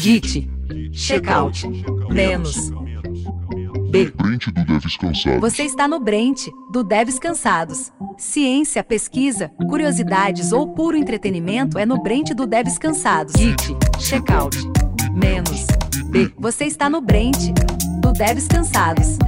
Git, checkout, menos. B. Brente do Devs Cansados. Você está no Brent, do Devs Cansados. Ciência, pesquisa, curiosidades ou puro entretenimento é no Brent do Devs Cansados. Git, checkout, menos. B. Você está no Brent, do Devs Cansados.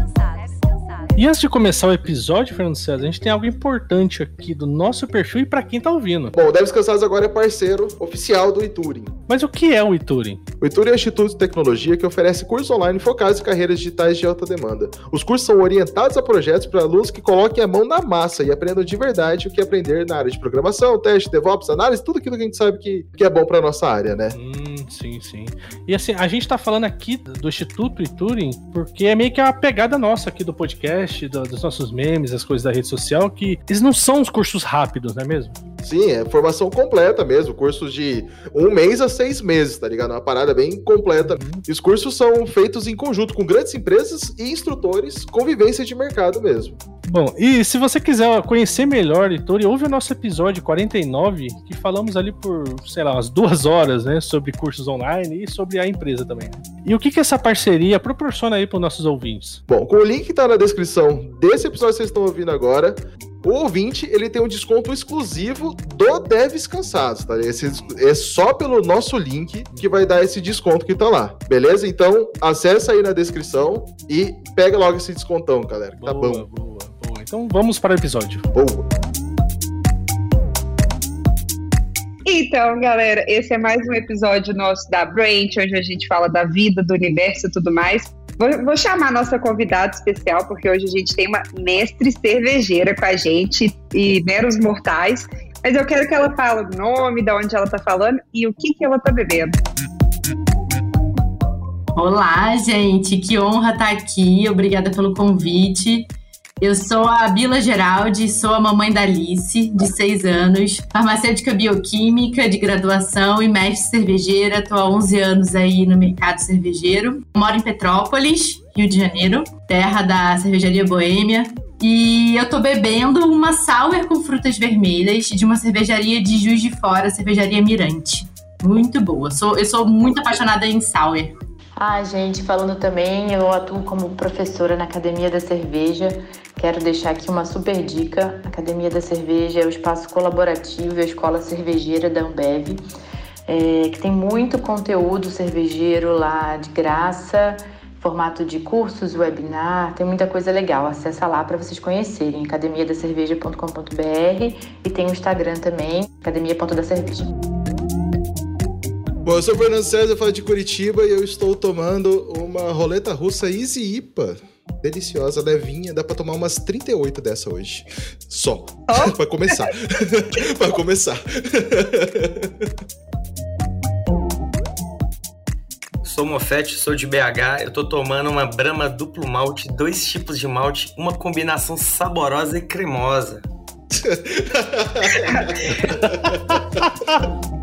E antes de começar o episódio, Fernando César, a gente tem algo importante aqui do nosso perfil e para quem tá ouvindo. Bom, o Devs Cansados agora é parceiro oficial do Ituring. Mas o que é o Ituring? O Ituring é um instituto de tecnologia que oferece cursos online focados em carreiras digitais de alta demanda. Os cursos são orientados a projetos para alunos que coloquem a mão na massa e aprendam de verdade o que aprender na área de programação, teste, DevOps, análise, tudo aquilo que a gente sabe que, que é bom para nossa área, né? Hum, sim, sim. E assim, a gente tá falando aqui do Instituto Ituring porque é meio que a pegada nossa aqui do podcast do, dos nossos memes, as coisas da rede social, que eles não são os cursos rápidos, não é mesmo? Sim, é formação completa mesmo, cursos de um mês a seis meses, tá ligado? Uma parada bem completa. E os cursos são feitos em conjunto com grandes empresas e instrutores, convivência de mercado mesmo. Bom, e se você quiser conhecer melhor, Heitor, ouve o nosso episódio 49, que falamos ali por, sei lá, umas duas horas, né, sobre cursos online e sobre a empresa também. E o que que essa parceria proporciona aí para os nossos ouvintes? Bom, com o link que tá na descrição desse episódio que vocês estão ouvindo agora, o ouvinte ele tem um desconto exclusivo do Devs Cansados, tá? Esse é só pelo nosso link que vai dar esse desconto que tá lá, beleza? Então acessa aí na descrição e pega logo esse descontão, galera. Tá boa, bom. Boa, boa. Então vamos para o episódio. Boa. Então, galera, esse é mais um episódio nosso da Branch, onde a gente fala da vida, do universo e tudo mais. Vou, vou, chamar a nossa convidada especial, porque hoje a gente tem uma mestre cervejeira com a gente e meros mortais. Mas eu quero que ela fale o nome, de onde ela tá falando e o que, que ela tá bebendo. Olá, gente, que honra estar aqui. Obrigada pelo convite. Eu sou a Bila Geraldi, sou a mamãe da Alice, de 6 anos, farmacêutica bioquímica de graduação e mestre cervejeira. Estou há 11 anos aí no mercado cervejeiro. Moro em Petrópolis, Rio de Janeiro, terra da cervejaria Boêmia. E eu tô bebendo uma sour com frutas vermelhas de uma cervejaria de Juiz de Fora, cervejaria Mirante. Muito boa. Sou, eu sou muito apaixonada em sour. Ah, gente, falando também, eu atuo como professora na Academia da Cerveja Quero deixar aqui uma super dica. A Academia da Cerveja é o espaço colaborativo e a escola cervejeira da Ambev, é, que tem muito conteúdo cervejeiro lá de graça, formato de cursos, webinar, tem muita coisa legal. Acessa lá para vocês conhecerem, academiadacerveja.com.br e tem o Instagram também, academia.dacerveja. Bom, eu sou o Fernando César, falo de Curitiba e eu estou tomando uma roleta russa Easy IPA deliciosa, levinha. Dá pra tomar umas 38 dessa hoje. Só. Oh. pra começar. pra começar. Sou Mofete, sou de BH. Eu tô tomando uma Brahma duplo malte, dois tipos de malte, uma combinação saborosa e cremosa.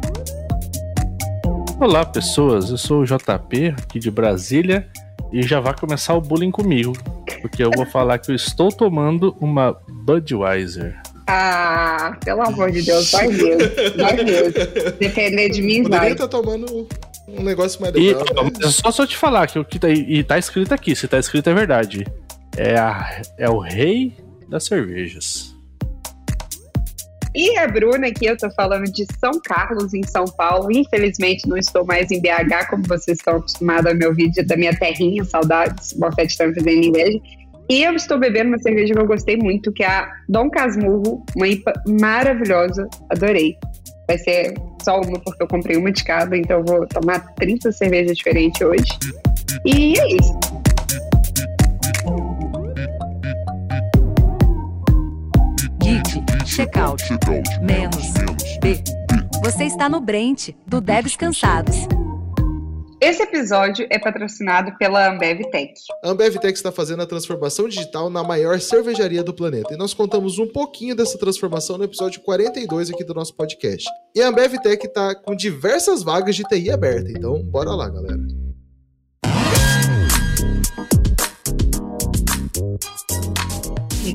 Olá, pessoas. Eu sou o JP, aqui de Brasília e já vai começar o bullying comigo. Porque eu vou falar que eu estou tomando uma Budweiser. Ah, pelo amor de Deus, vai Deus. Vai Deus. Depender de mim, Poderia vai. tá tomando um negócio mais legal. E, né? Só só te falar que o que tá, e tá escrito aqui, se tá escrito é verdade. É, a, é o rei das cervejas. E a Bruna aqui, eu tô falando de São Carlos, em São Paulo. Infelizmente, não estou mais em BH, como vocês estão acostumados a meu vídeo da minha terrinha, saudades. Bofete tá me fazendo inveja. E eu estou bebendo uma cerveja que eu gostei muito, que é a Dom Casmurro, uma IPA maravilhosa. Adorei. Vai ser só uma, porque eu comprei uma de cada, então eu vou tomar 30 cervejas diferentes hoje. E é isso. Checkout. Menos. B. Você está no Brent, do Devs Cansados. Esse episódio é patrocinado pela Ambev Tech. A Ambev Tech está fazendo a transformação digital na maior cervejaria do planeta. E nós contamos um pouquinho dessa transformação no episódio 42 aqui do nosso podcast. E a Ambev Tech está com diversas vagas de TI aberta. Então, bora lá, galera.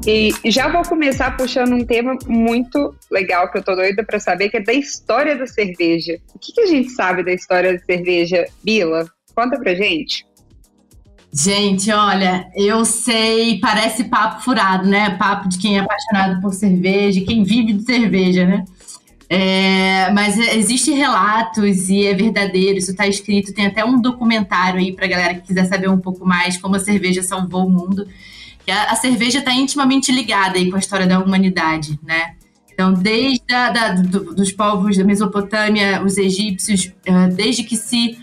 E já vou começar puxando um tema muito legal que eu tô doida para saber, que é da história da cerveja. O que, que a gente sabe da história da cerveja, Bila? Conta pra gente. Gente, olha, eu sei, parece papo furado, né? Papo de quem é apaixonado por cerveja, quem vive de cerveja, né? É, mas existem relatos e é verdadeiro, isso está escrito. Tem até um documentário aí para galera que quiser saber um pouco mais como a cerveja salvou o mundo. A, a cerveja está intimamente ligada aí com a história da humanidade, né? Então, desde a, da, do, dos povos da Mesopotâmia, os egípcios, uh, desde que se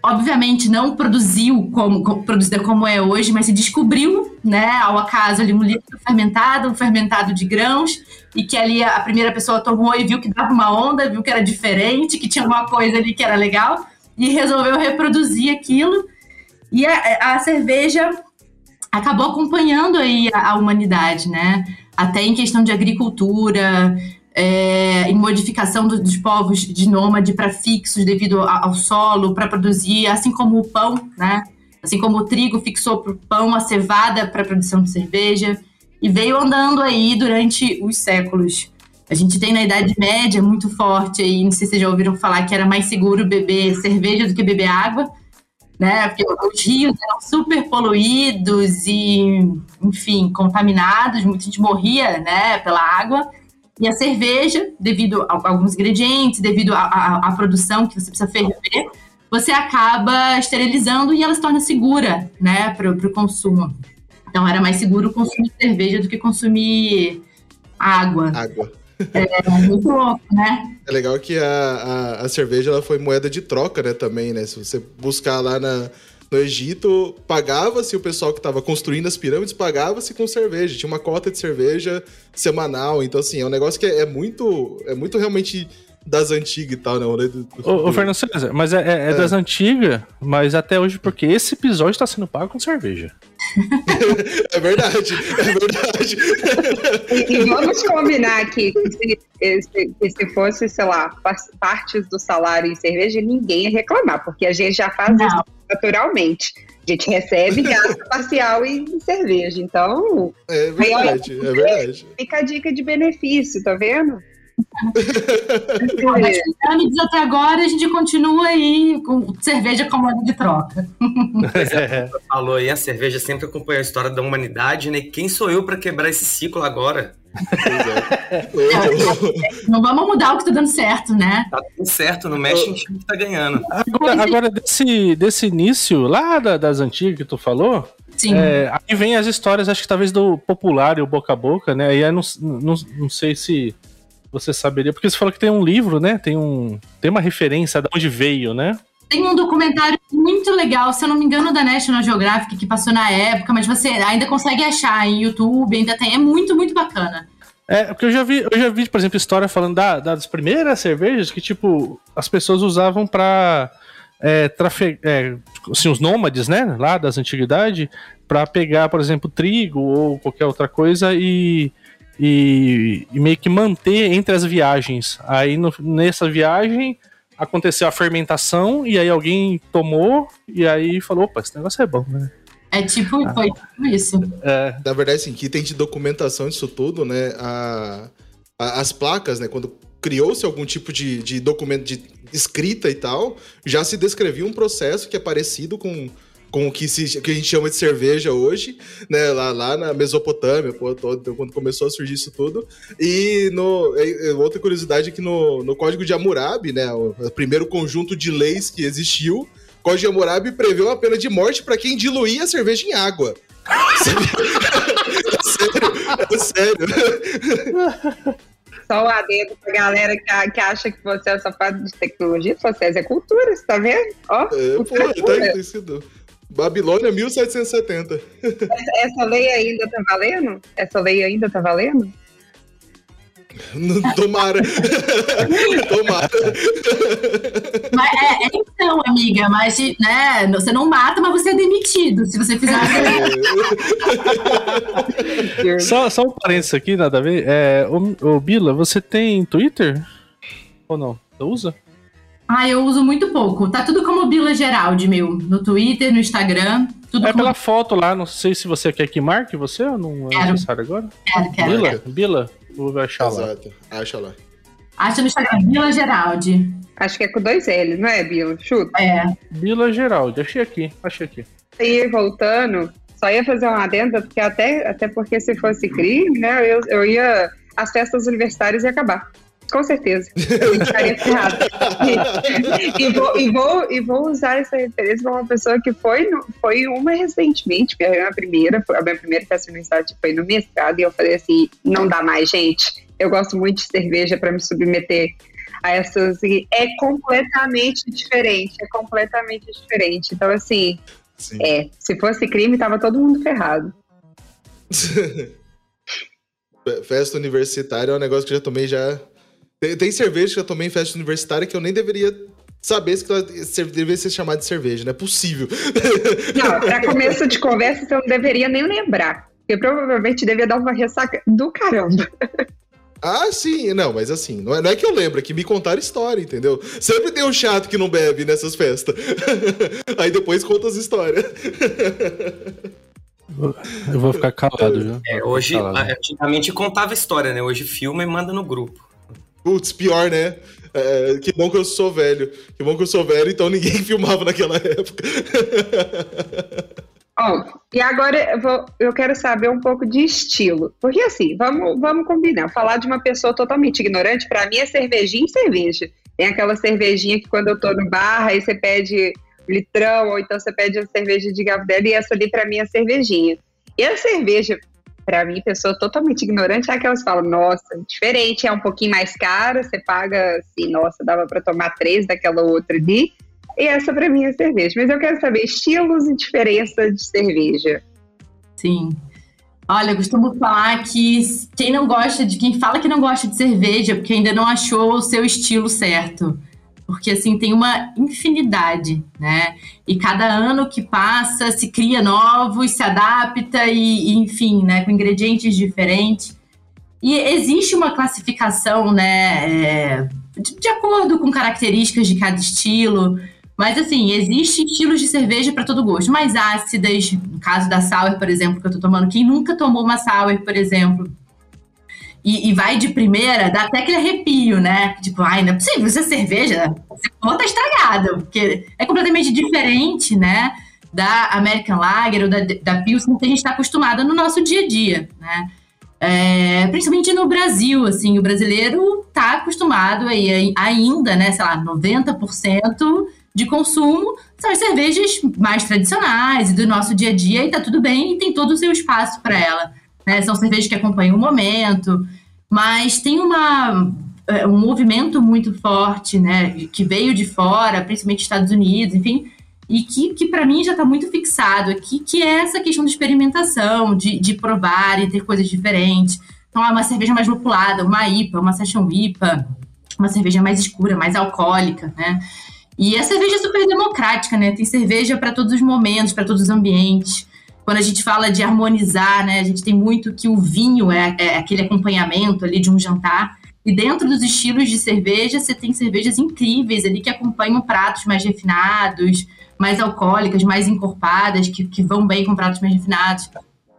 obviamente não produziu como, como, produzida como é hoje, mas se descobriu, né, ao acaso ali um líquido fermentado, um fermentado de grãos, e que ali a primeira pessoa tomou e viu que dava uma onda, viu que era diferente, que tinha uma coisa ali que era legal, e resolveu reproduzir aquilo. E a, a cerveja acabou acompanhando aí a, a humanidade, né? Até em questão de agricultura, é, em modificação do, dos povos de nômade para fixos devido ao solo, para produzir, assim como o pão, né? Assim como o trigo fixou para o pão, a cevada para a produção de cerveja, e veio andando aí durante os séculos. A gente tem na Idade Média muito forte aí, não sei se vocês já ouviram falar que era mais seguro beber cerveja do que beber água, né? Porque os rios eram super poluídos e, enfim, contaminados, muita gente morria, né, pela água. E a cerveja, devido a alguns ingredientes, devido à produção que você precisa ferver, você acaba esterilizando e ela se torna segura, né, para o consumo. Então era mais seguro consumir cerveja do que consumir água. Água. É muito louco, né? É legal que a, a, a, cerveja ela foi moeda de troca, né, também, né? Se você buscar lá na, no Egito, pagava-se o pessoal que estava construindo as pirâmides, pagava-se com cerveja. Tinha uma cota de cerveja semanal. Então, assim, é um negócio que é, é muito. É muito realmente das antigas e tal, né? Ô, ô Fernando César, mas é, é, é, das antigas, mas até hoje, porque esse episódio está sendo pago com cerveja. é verdade, é verdade. E, e vamos combinar aqui que se, que se, fosse, sei lá, partes do salário em cerveja, ninguém ia reclamar, porque a gente já faz Não. isso naturalmente. A gente recebe gasto parcial em cerveja. Então. É verdade, aí, olha, é verdade. Fica a dica de benefício, tá vendo? Pirâmides até agora a gente continua aí com cerveja como moeda de troca. É, falou aí, a cerveja sempre acompanha a história da humanidade, né? Quem sou eu para quebrar esse ciclo agora? É. não vamos mudar o que tá dando certo, né? Tá tudo certo, não mexe em time que tá ganhando. Agora, agora desse, desse início lá da, das antigas que tu falou, Sim. É, aí vem as histórias, acho que talvez do popular e o boca a boca, né? E aí não, não, não sei se você saberia? Porque você falou que tem um livro, né? Tem, um, tem uma referência de onde veio, né? Tem um documentário muito legal, se eu não me engano, da National Geographic, que passou na época, mas você ainda consegue achar em YouTube, ainda tem. É muito, muito bacana. É, porque eu já vi, eu já vi, por exemplo, história falando da, das primeiras cervejas que, tipo, as pessoas usavam pra é, trafegar, é, assim, os nômades, né, lá das antiguidades, para pegar, por exemplo, trigo ou qualquer outra coisa e e, e meio que manter entre as viagens. Aí no, nessa viagem aconteceu a fermentação e aí alguém tomou e aí falou, opa, esse negócio é bom, né? É tipo, ah. foi tipo isso. É. Na verdade, sim, que tem de documentação disso tudo, né? A, a, as placas, né? Quando criou-se algum tipo de, de documento de escrita e tal, já se descrevia um processo que é parecido com com o que, se, que a gente chama de cerveja hoje, né? Lá, lá na Mesopotâmia, pô, todo, quando começou a surgir isso tudo. E no, outra curiosidade é que no, no Código de Hammurabi, né? O, primeiro conjunto de leis que existiu, o Código de Hammurabi prevê uma pena de morte para quem diluía a cerveja em água. é sério, é sério. Só o adendo pra galera que, que acha que você é parte de tecnologia, vocês é cultura, você tá vendo? Ó, é, pô, tá, tem sido. Babilônia 1770. Essa, essa lei ainda tá valendo? Essa lei ainda tá valendo? Tomara. Tomara. Mas é, é, então, amiga, mas né, você não mata, mas você é demitido se você fizer é. só, só um parênteses aqui, nada a ver. É, o, o Bila, você tem Twitter? Ou não? Você usa? Ah, eu uso muito pouco. Tá tudo como Bila Geraldi, meu. No Twitter, no Instagram. Tudo É como... pela foto lá, não sei se você quer que marque você ou não é Quero. necessário agora. Quero, quero. Bila? Bila? Vou achar lá. Exato. Acha lá. Acha no Instagram, Bila Geraldi. Acho que é com dois L, não é, Bilo? Chuta. É. Bila Geraldi, achei aqui, achei aqui. E voltando, só ia fazer uma adenda, porque até, até porque se fosse crime, né, eu, eu ia. As festas universitárias ia acabar. Com certeza. Eu estaria ferrada. E, e vou, e, vou, e vou usar essa referência como uma pessoa que foi, no- foi uma recentemente, minha minha primeira, a minha primeira festa universitária foi no mestrado, e eu falei assim: não dá mais, gente. Eu gosto muito de cerveja para me submeter a essas. É completamente diferente. É completamente diferente. Então, assim, Sim. é, se fosse crime, tava todo mundo ferrado. Fe- Festa universitária é um negócio que eu já tomei já. Tem, tem cerveja que eu tomei em festa universitária que eu nem deveria saber se ela deveria ser chamada de cerveja, não é possível. Não, pra começo de conversa, você não deveria nem lembrar. Porque provavelmente devia dar uma ressaca do caramba. Ah, sim, não, mas assim, não é, não é que eu lembro, é que me contaram história, entendeu? Sempre tem um chato que não bebe nessas festas. Aí depois conta as histórias. Eu vou ficar calado, viu? É, hoje, calado. antigamente contava história, né? Hoje filma e manda no grupo. Putz, pior, né? É, que bom que eu sou velho. Que bom que eu sou velho, então ninguém filmava naquela época. Ó, e agora eu, vou- eu quero saber um pouco de estilo. Porque assim, vamos, vamos combinar. Falar de uma pessoa totalmente ignorante, pra mim é cervejinha e cerveja. Tem aquela cervejinha que quando eu tô no bar, aí você pede litrão, ou então você pede a cerveja de Gabriela, e essa ali pra mim é cervejinha. E a cerveja, pra mim, pessoa totalmente ignorante, é aquelas que falam, nossa, diferente, é um pouquinho mais cara, você paga assim, nossa, dava pra tomar três daquela outra ali. E essa pra mim é cerveja. Mas eu quero saber estilos e diferença de cerveja. Sim. Olha, eu costumo falar que quem não gosta de. Quem fala que não gosta de cerveja, porque ainda não achou o seu estilo certo. Porque assim, tem uma infinidade, né? E cada ano que passa se cria novos, se adapta e, e, enfim, né? Com ingredientes diferentes. E existe uma classificação, né? é, de, de acordo com características de cada estilo. Mas assim, existe estilos de cerveja para todo gosto. Mais ácidas, no caso da sour, por exemplo, que eu tô tomando. Quem nunca tomou uma sour, por exemplo, e, e vai de primeira, dá até aquele arrepio, né? Tipo, ai, não é possível, isso é cerveja? Você tá estragado. Porque é completamente diferente, né? Da American Lager ou da, da Pilsen que a gente está acostumada no nosso dia a dia, né? É, principalmente no Brasil, assim, o brasileiro tá acostumado aí ainda, né, sei lá, 90% de consumo são as cervejas mais tradicionais e do nosso dia a dia e tá tudo bem e tem todo o seu espaço para ela, né? São cervejas que acompanham o momento, mas tem uma é, um movimento muito forte, né, que veio de fora, principalmente Estados Unidos, enfim, e que, que para mim já está muito fixado aqui, que é essa questão de experimentação, de, de provar e ter coisas diferentes. Então, é uma cerveja mais lupulada, uma IPA, uma Session IPA, uma cerveja mais escura, mais alcoólica, né? E a cerveja é super democrática, né? Tem cerveja para todos os momentos, para todos os ambientes. Quando a gente fala de harmonizar, né? A gente tem muito que o vinho é, é aquele acompanhamento ali de um jantar. E dentro dos estilos de cerveja, você tem cervejas incríveis ali que acompanham pratos mais refinados, mais alcoólicas, mais encorpadas, que, que vão bem com pratos mais refinados.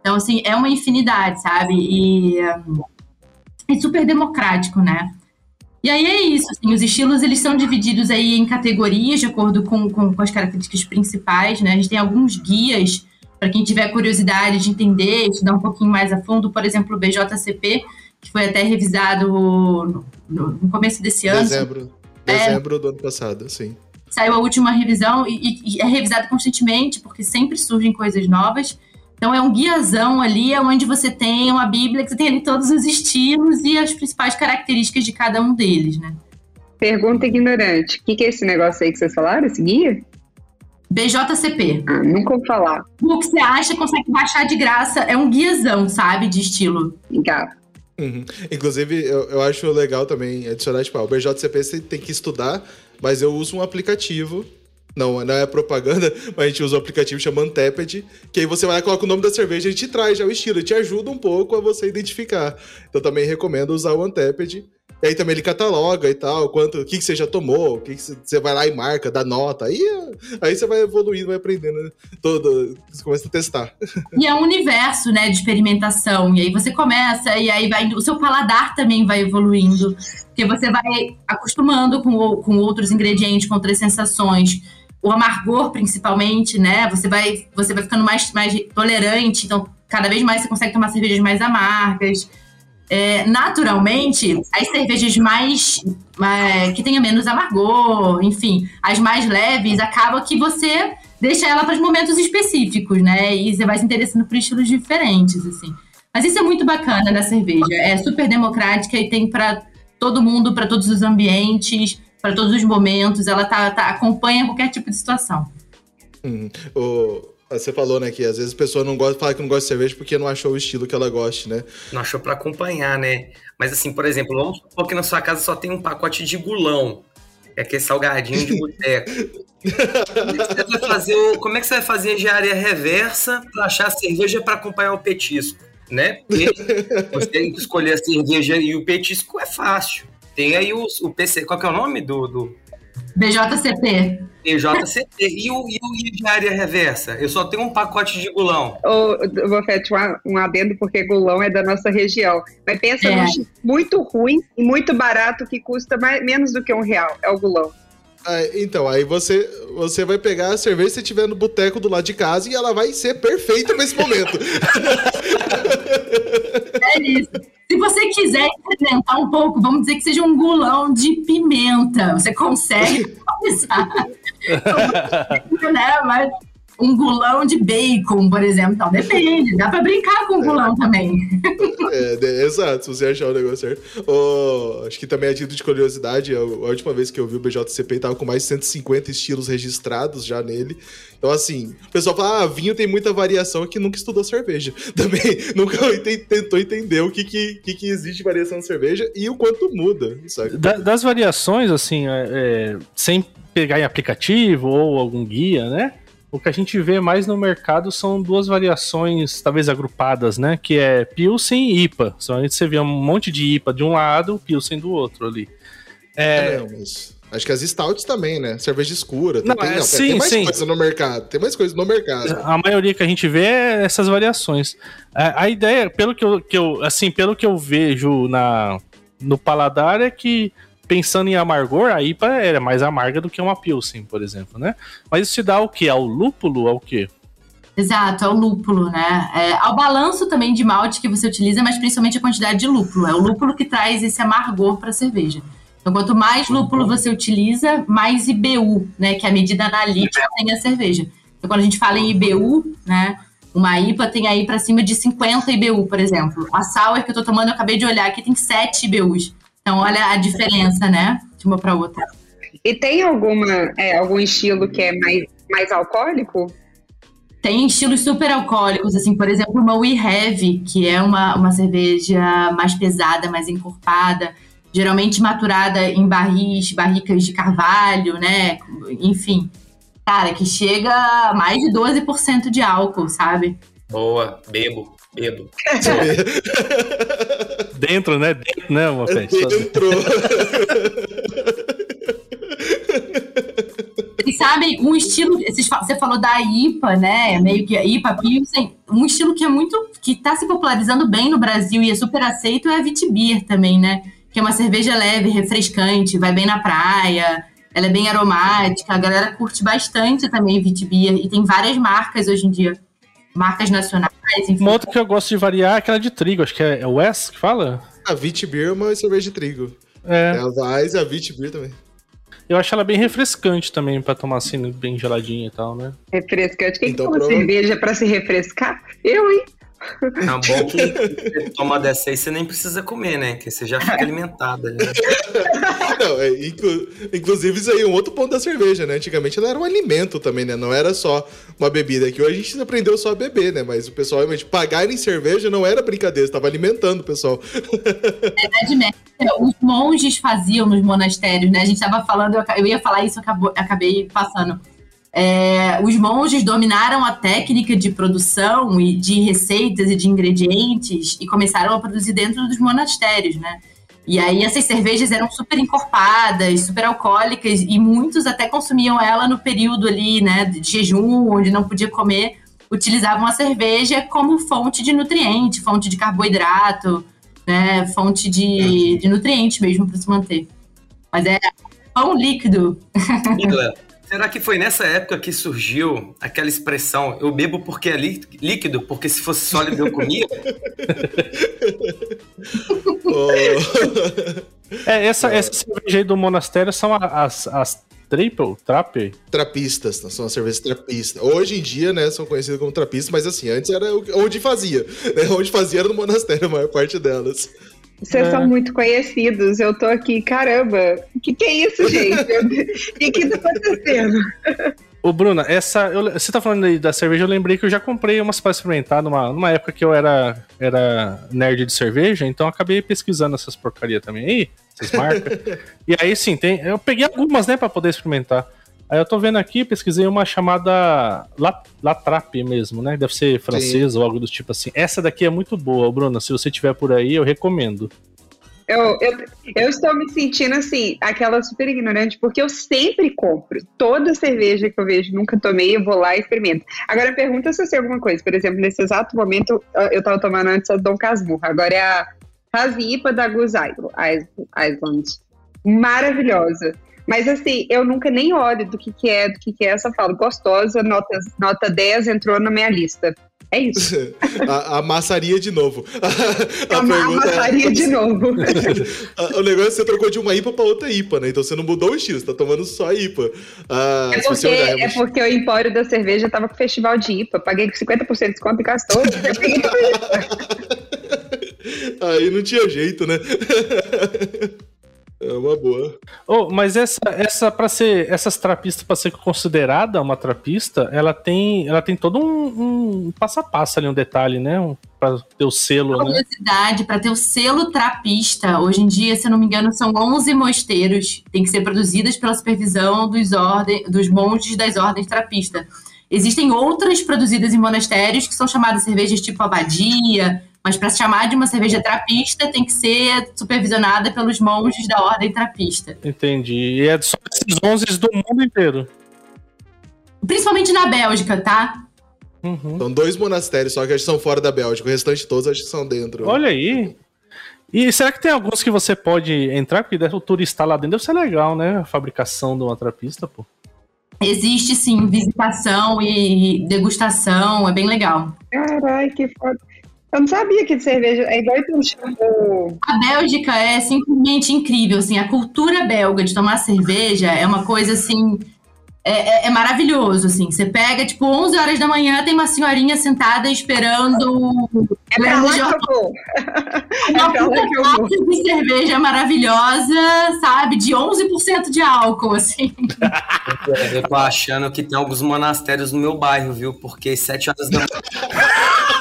Então, assim, é uma infinidade, sabe? E é super democrático, né? E aí é isso, assim, os estilos eles são divididos aí em categorias de acordo com, com, com as características principais, né? A gente tem alguns guias para quem tiver curiosidade de entender, estudar um pouquinho mais a fundo, por exemplo, o BJCP, que foi até revisado no, no, no começo desse ano. Dezembro. Dezembro é. do ano passado, sim. Saiu a última revisão e, e, é revisado constantemente, porque sempre surgem coisas novas. Então é um guiazão ali, onde você tem uma bíblia que você tem ali todos os estilos e as principais características de cada um deles, né? Pergunta ignorante. O que, que é esse negócio aí que vocês falaram, esse guia? BJCP. Ah, nunca vou falar. O que você acha, consegue baixar de graça. É um guiazão, sabe, de estilo. Legal. Uhum. Inclusive, eu, eu acho legal também adicionar, tipo, ah, o BJCP você tem que estudar, mas eu uso um aplicativo não, não é propaganda, mas a gente usa um aplicativo chamado Anteped, que aí você vai lá, coloca o nome da cerveja e te traz já o estilo, te ajuda um pouco a você identificar. Então também recomendo usar o Anteped. E aí também ele cataloga e tal, quanto, o que, que você já tomou, o que, que você vai lá e marca, dá nota. Aí, aí você vai evoluindo, vai aprendendo né? todo. Você começa a testar. E é um universo, né, de experimentação. E aí você começa, e aí vai. O seu paladar também vai evoluindo. Porque você vai acostumando com, com outros ingredientes, com outras sensações. O amargor, principalmente, né? Você vai, você vai ficando mais, mais tolerante, então cada vez mais você consegue tomar cervejas mais amargas. É, naturalmente, as cervejas mais. É, que tenham menos amargor, enfim, as mais leves, acaba que você deixa ela para os momentos específicos, né? E você vai se interessando por estilos diferentes, assim. Mas isso é muito bacana da cerveja. É super democrática e tem para todo mundo, para todos os ambientes, para todos os momentos. Ela tá, tá, acompanha qualquer tipo de situação. Hum, você falou, né, que às vezes a pessoa não gosta, fala que não gosta de cerveja porque não achou o estilo que ela goste, né? Não achou para acompanhar, né? Mas assim, por exemplo, vamos supor que na sua casa só tem um pacote de gulão. É aquele salgadinho de boteco. como, é que você vai fazer como é que você vai fazer a engenharia reversa para achar a cerveja para acompanhar o petisco? Né? Porque você tem que escolher a cerveja e o petisco é fácil. Tem aí o, o PC. Qual que é o nome do, do, BJCP. BJCP. E o, e o de área reversa? Eu só tenho um pacote de gulão. Ô, Bofete, um adendo, porque gulão é da nossa região. Mas pensa é. num muito ruim e muito barato que custa mais, menos do que um real. É o gulão. Ah, então, aí você, você vai pegar a cerveja se tiver no boteco do lado de casa e ela vai ser perfeita nesse momento. É isso. Se você quiser experimentar um pouco, vamos dizer que seja um gulão de pimenta. Você consegue começar. né? Mas um gulão de bacon, por exemplo. Então, depende. Dá para brincar com o gulão também. É, é, exato, se você achar o negócio certo. Oh, acho que também é dito de curiosidade. A, última vez que eu vi o BJCP tava com mais de 150 estilos registrados já nele. Então, assim, o pessoal fala, ah, vinho tem muita variação que nunca estudou cerveja. Também nunca tentou entender o que, que, que, que existe variação de cerveja e o quanto muda, sabe? Da, das variações, assim, é, é, sem pegar em aplicativo ou algum guia, né? O que a gente vê mais no mercado são duas variações, talvez agrupadas, né? Que é Pilsen e IPA. Só a gente você vê um monte de IPA de um lado, Pilsen do outro ali. É, é mas acho que as stouts também, né? Cerveja escura. Não, tem, é, não, sim, tem mais sim. coisa no mercado. Tem mais coisa no mercado. A maioria que a gente vê é essas variações. A, a ideia, pelo que eu, que eu, assim, pelo que eu vejo na, no paladar, é que pensando em amargor, a IPA é mais amarga do que uma Pilsen, por exemplo, né? Mas isso te dá o quê? Ao lúpulo? Ao quê? Exato, é o lúpulo, né? É, ao balanço também de malte que você utiliza, mas principalmente a quantidade de lúpulo. É o lúpulo que traz esse amargor para a cerveja. Então, quanto mais lúpulo você utiliza, mais IBU, né? Que é a medida analítica tem a cerveja. Então, quando a gente fala em IBU, né? Uma IPA tem aí para cima de 50 IBU, por exemplo. A sour que eu tô tomando, eu acabei de olhar aqui, tem 7 IBUs. Então, olha a diferença, né? De uma para outra. E tem alguma, é, algum estilo que é mais, mais alcoólico? Tem estilos super alcoólicos, assim, por exemplo, uma We Heavy, que é uma, uma cerveja mais pesada, mais encorpada, geralmente maturada em barris, barricas de carvalho, né? Enfim, cara, que chega a mais de 12% de álcool, sabe? Boa, bebo. Bebo. Dentro, né? Dentro, né, uma festa. Dentro. Vocês sabem, um estilo. Você falou da IPA, né? Meio que a IPA, Pilsen. Um estilo que é muito. que está se popularizando bem no Brasil e é super aceito é a Vitibir também, né? Que é uma cerveja leve, refrescante, vai bem na praia. Ela é bem aromática, a galera curte bastante também Vitibir. E tem várias marcas hoje em dia marcas nacionais. Enfim. Uma outra que eu gosto de variar é aquela de trigo, acho que é, é o Wes que fala? A Vitibir é uma cerveja de trigo. É. É a Weiss e a Vitibir também. Eu acho ela bem refrescante também, pra tomar assim, bem geladinha e tal, né? Refrescante. Quem então, toma prova... cerveja pra se refrescar? Eu, hein? É bom que você toma dessa aí, você nem precisa comer, né? Que você já fica alimentada. Né? Não, é, inclu inclusive, isso aí é um outro ponto da cerveja, né? Antigamente ela era um alimento também, né? Não era só uma bebida. Que hoje a gente aprendeu só a beber, né? Mas o pessoal, realmente, pagar em cerveja não era brincadeira, estava alimentando o pessoal. É verdade mesmo. Os monges faziam nos monastérios, né? A gente estava falando, eu ia falar isso, acabou, acabei passando é, os monges dominaram a técnica de produção e de receitas e de ingredientes e começaram a produzir dentro dos monastérios, né? E aí essas cervejas eram super encorpadas, super alcoólicas, e muitos até consumiam ela no período ali, né, de jejum, onde não podia comer, utilizavam a cerveja como fonte de nutriente, fonte de carboidrato, né, fonte de, de nutriente mesmo para se manter. Mas é pão líquido. Será que foi nessa época que surgiu aquela expressão eu bebo porque é líquido, porque se fosse sólido eu comia? é, essa, essa cerveja aí do monastério são as, as Triple? Trap? Trapistas, são as cervejas trapistas. Hoje em dia, né, são conhecidas como trapistas, mas assim, antes era onde fazia. Né? Onde fazia era no monastério, a maior parte delas. Vocês é. são muito conhecidos. Eu tô aqui, caramba, o que, que é isso, gente? O que, que tá acontecendo? Ô, Bruna, essa. Eu, você tá falando aí da cerveja, eu lembrei que eu já comprei umas para experimentar numa, numa época que eu era, era nerd de cerveja, então acabei pesquisando essas porcaria também aí, essas marcas. e aí sim, tem. Eu peguei algumas, né, para poder experimentar. Aí eu tô vendo aqui, pesquisei uma chamada La, Latrape mesmo, né? Deve ser francesa ou algo do tipo assim. Essa daqui é muito boa, Bruna. Se você tiver por aí, eu recomendo. Eu, eu, eu, estou me sentindo assim, aquela super ignorante, porque eu sempre compro. Toda cerveja que eu vejo, nunca tomei, eu vou lá e experimento. Agora pergunta se eu sei alguma coisa. Por exemplo, nesse exato momento, eu estava tomando antes a Dom Casmurro. Agora é a Razipa da Goose Island. Maravilhosa. Mas assim, eu nunca nem olho do que, que é, do que, que é essa fala. Gostosa, nota, nota 10 entrou na minha lista. É isso. a, a massaria de novo. A, a massaria é... de novo. o negócio é que você trocou de uma IPA para outra IPA, né? Então você não mudou o estilo, você tá tomando só IPA. Ah, é, porque, olhar, é porque o empório da cerveja tava com festival de IPA. Paguei 50% de desconto e gastou. Aí não tinha jeito, né? É uma boa. Oh, mas essa, essa para ser, essas trapistas para ser considerada uma trapista, ela tem, ela tem todo um, um passo a passo ali, um detalhe, né? Um, para ter o selo, né? Curiosidade, para ter o selo trapista, hoje em dia, se eu não me engano, são 11 mosteiros, tem que ser produzidas pela supervisão dos, ordem, dos monges das ordens trapista. Existem outras produzidas em monastérios que são chamadas cervejas tipo abadia, mas para se chamar de uma cerveja trapista, tem que ser supervisionada pelos monges da ordem trapista. Entendi. E é só esses 11 do mundo inteiro. Principalmente na Bélgica, tá? Uhum. São dois monastérios só que são fora da Bélgica. O restante todos acho que são dentro. Olha aí. E será que tem alguns que você pode entrar? Porque o turista lá dentro deve ser legal, né? A fabricação de uma trapista, pô. Existe sim, visitação e degustação, é bem legal. Caralho, que foda. Eu não sabia que de cerveja é igual um shampoo. A Bélgica é simplesmente incrível, assim, a cultura belga de tomar cerveja é uma coisa assim. É, é, é, maravilhoso, assim. Você pega, tipo, 11 horas da manhã, tem uma senhorinha sentada esperando. É pra lá que eu vou. Uma é puta de cerveja maravilhosa, sabe? De 11% de álcool, assim. Eu tô achando que tem alguns monastérios no meu bairro, viu? Porque 7 horas da manhã.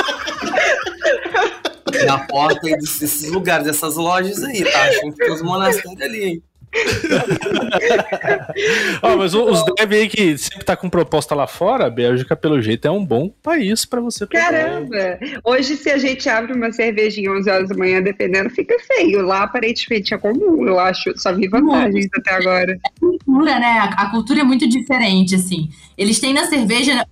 na porta desses lugares, dessas lojas aí, tá? Que tem os monastérios ali, hein? oh, mas os dev aí que sempre tá com proposta lá fora, a Bélgica, pelo jeito, é um bom país para você Caramba! Hoje, se a gente abre uma cervejinha 11 horas da manhã, dependendo, fica feio. Lá, aparentemente, é comum, eu acho. Só vi vantagens muito. até agora. A cultura, né? A cultura é muito diferente, assim. Eles têm na cerveja.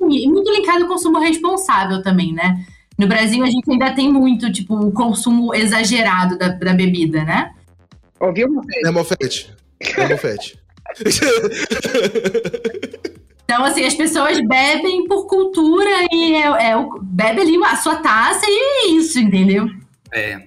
Muito linkado ao consumo responsável também, né? No Brasil, a gente ainda tem muito, tipo, o consumo exagerado da, da bebida, né? Ouviu, Mofete? É Mofete. É Mofete. Então, assim, as pessoas bebem por cultura e é, é, bebe ali a sua taça e é isso, entendeu? É,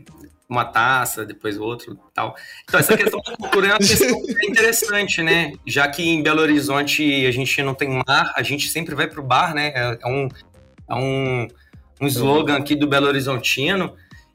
uma taça, depois outro tal. Então, essa questão da cultura é uma questão interessante, né? Já que em Belo Horizonte a gente não tem mar, a gente sempre vai pro bar, né? É, é um, é um um slogan aqui do Belo Horizontino.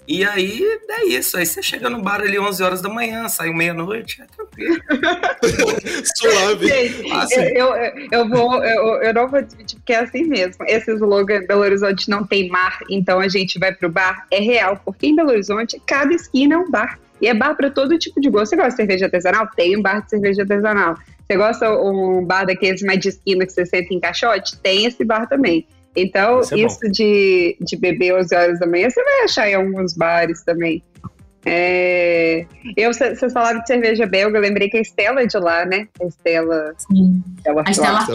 E aí é isso. Aí você chega no bar ali 11 horas da manhã, sai meia-noite, é tranquilo. Suave. Gente, eu, eu, eu, vou, eu, eu não vou admitir, porque é assim mesmo. Esse slogan Belo Horizonte não tem mar, então a gente vai pro bar, é real. Porque em Belo Horizonte, cada esquina é um bar. E é bar para todo tipo de gosto. Você gosta de cerveja artesanal? Tem um bar de cerveja artesanal. Você gosta um bar daqueles mais de esquina que você senta em caixote? Tem esse bar também. Então, isso, é isso de, de beber 11 horas da manhã, você vai achar em alguns bares também. É... Eu, vocês falaram de cerveja belga, eu lembrei que a Estela é de lá, né? A Estela. Sim. a Estela.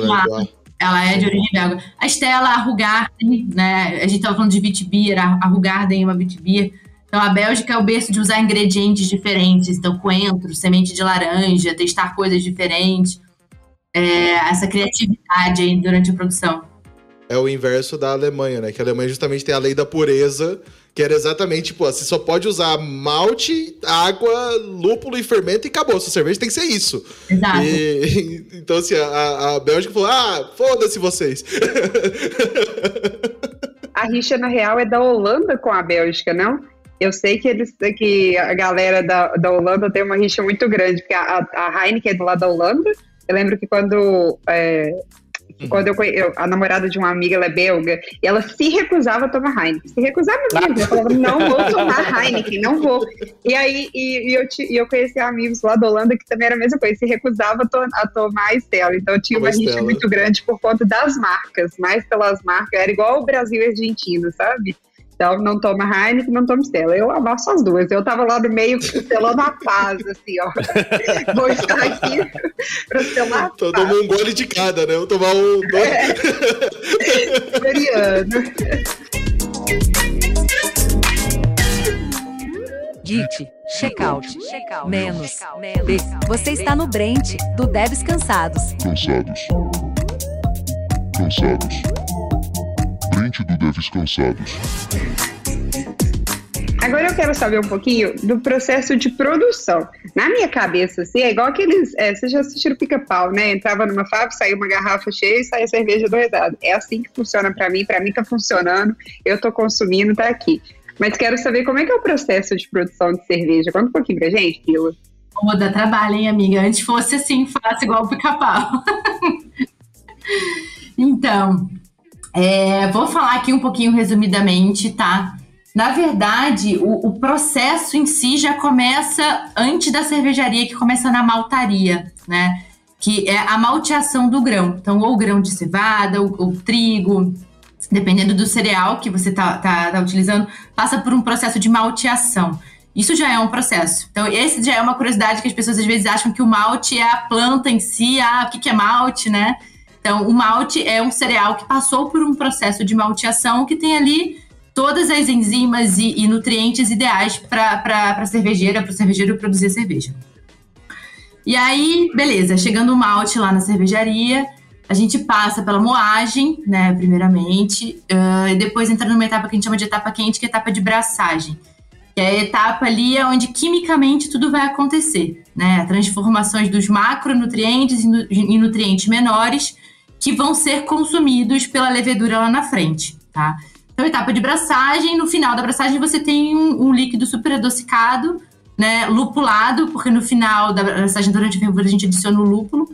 Ela é de origem belga. A Estela, a Rugarden, né? A gente estava falando de Vitbier, a Rugarden é uma Vitbier. Então, a Bélgica é o berço de usar ingredientes diferentes. Então, coentro, semente de laranja, testar coisas diferentes. É, essa criatividade aí durante a produção. É o inverso da Alemanha, né? Que a Alemanha justamente tem a lei da pureza, que era exatamente, tipo, você só pode usar malte, água, lúpulo e fermento e acabou. Sua cerveja tem que ser isso. Exato. E, então, assim, a, a Bélgica falou: ah, foda-se vocês. A rixa, na real, é da Holanda com a Bélgica, não? Eu sei que eles que a galera da, da Holanda tem uma rixa muito grande, porque a, a Heineken é do lado da Holanda. Eu lembro que quando é, Uhum. Quando eu, eu, a namorada de uma amiga, ela é belga, e ela se recusava a tomar Heineken. Se recusava mesmo. Ela falava, não vou tomar Heineken, não vou. E aí, e, e eu, e eu conheci amigos lá da Holanda que também era a mesma coisa, se recusava a, to, a tomar Estela. Então tinha uma rixa muito grande por conta das marcas, mais pelas marcas. Era igual o Brasil e a Argentina, sabe? Então, não toma Heineken, não toma Stella. Eu abaixo as duas. Eu tava lá no meio, selando a paz, assim, ó. Vou estar aqui pra selar a Todo paz. um gole de cada, né? Vou tomar um... É. Git, checkout, menos, B. Você está no Brent, do Devs Cansados. Cansados. Cansados frente do Devs Cansados. Agora eu quero saber um pouquinho do processo de produção. Na minha cabeça, assim, é igual aqueles. É, vocês já assistiram pica-pau, né? Entrava numa fábrica, saía uma garrafa cheia e saía cerveja doidada. É assim que funciona para mim, para mim tá funcionando, eu tô consumindo, tá aqui. Mas quero saber como é que é o processo de produção de cerveja. Conta um pouquinho pra gente, Pila. Vou dar trabalho, hein, amiga? Antes fosse assim, fácil igual o pica-pau. então, é, vou falar aqui um pouquinho resumidamente, tá? Na verdade, o, o, processo em si já começa antes da cervejaria, que começa na maltaria, né? Que é a malteação do grão. Então, ou grão de cevada, ou, ou trigo, dependendo do cereal que você tá, tá, tá, utilizando, passa por um processo de malteação. Isso já é um processo. Então, esse já é uma curiosidade que as pessoas às vezes acham que o malte é a planta em si, ah, o que, que é malte, né? Então, o malte é um cereal que passou por um processo de malteação que tem ali todas as enzimas e, e nutrientes ideais para a cervejeira, para o cervejeiro produzir cerveja. E aí, beleza, chegando o malte lá na cervejaria, a gente passa pela moagem, né, primeiramente, uh, e depois entra numa etapa que a gente chama de etapa quente, que é a etapa de braçagem. Que é a etapa ali onde quimicamente tudo vai acontecer, né? Transformações dos macronutrientes em nutrientes menores que vão ser consumidos pela levedura lá na frente, tá? Então, etapa de braçagem, no final da braçagem você tem um, um líquido super adocicado, né, lupulado, porque no final da braçagem durante a fervura a gente adiciona o lúpulo.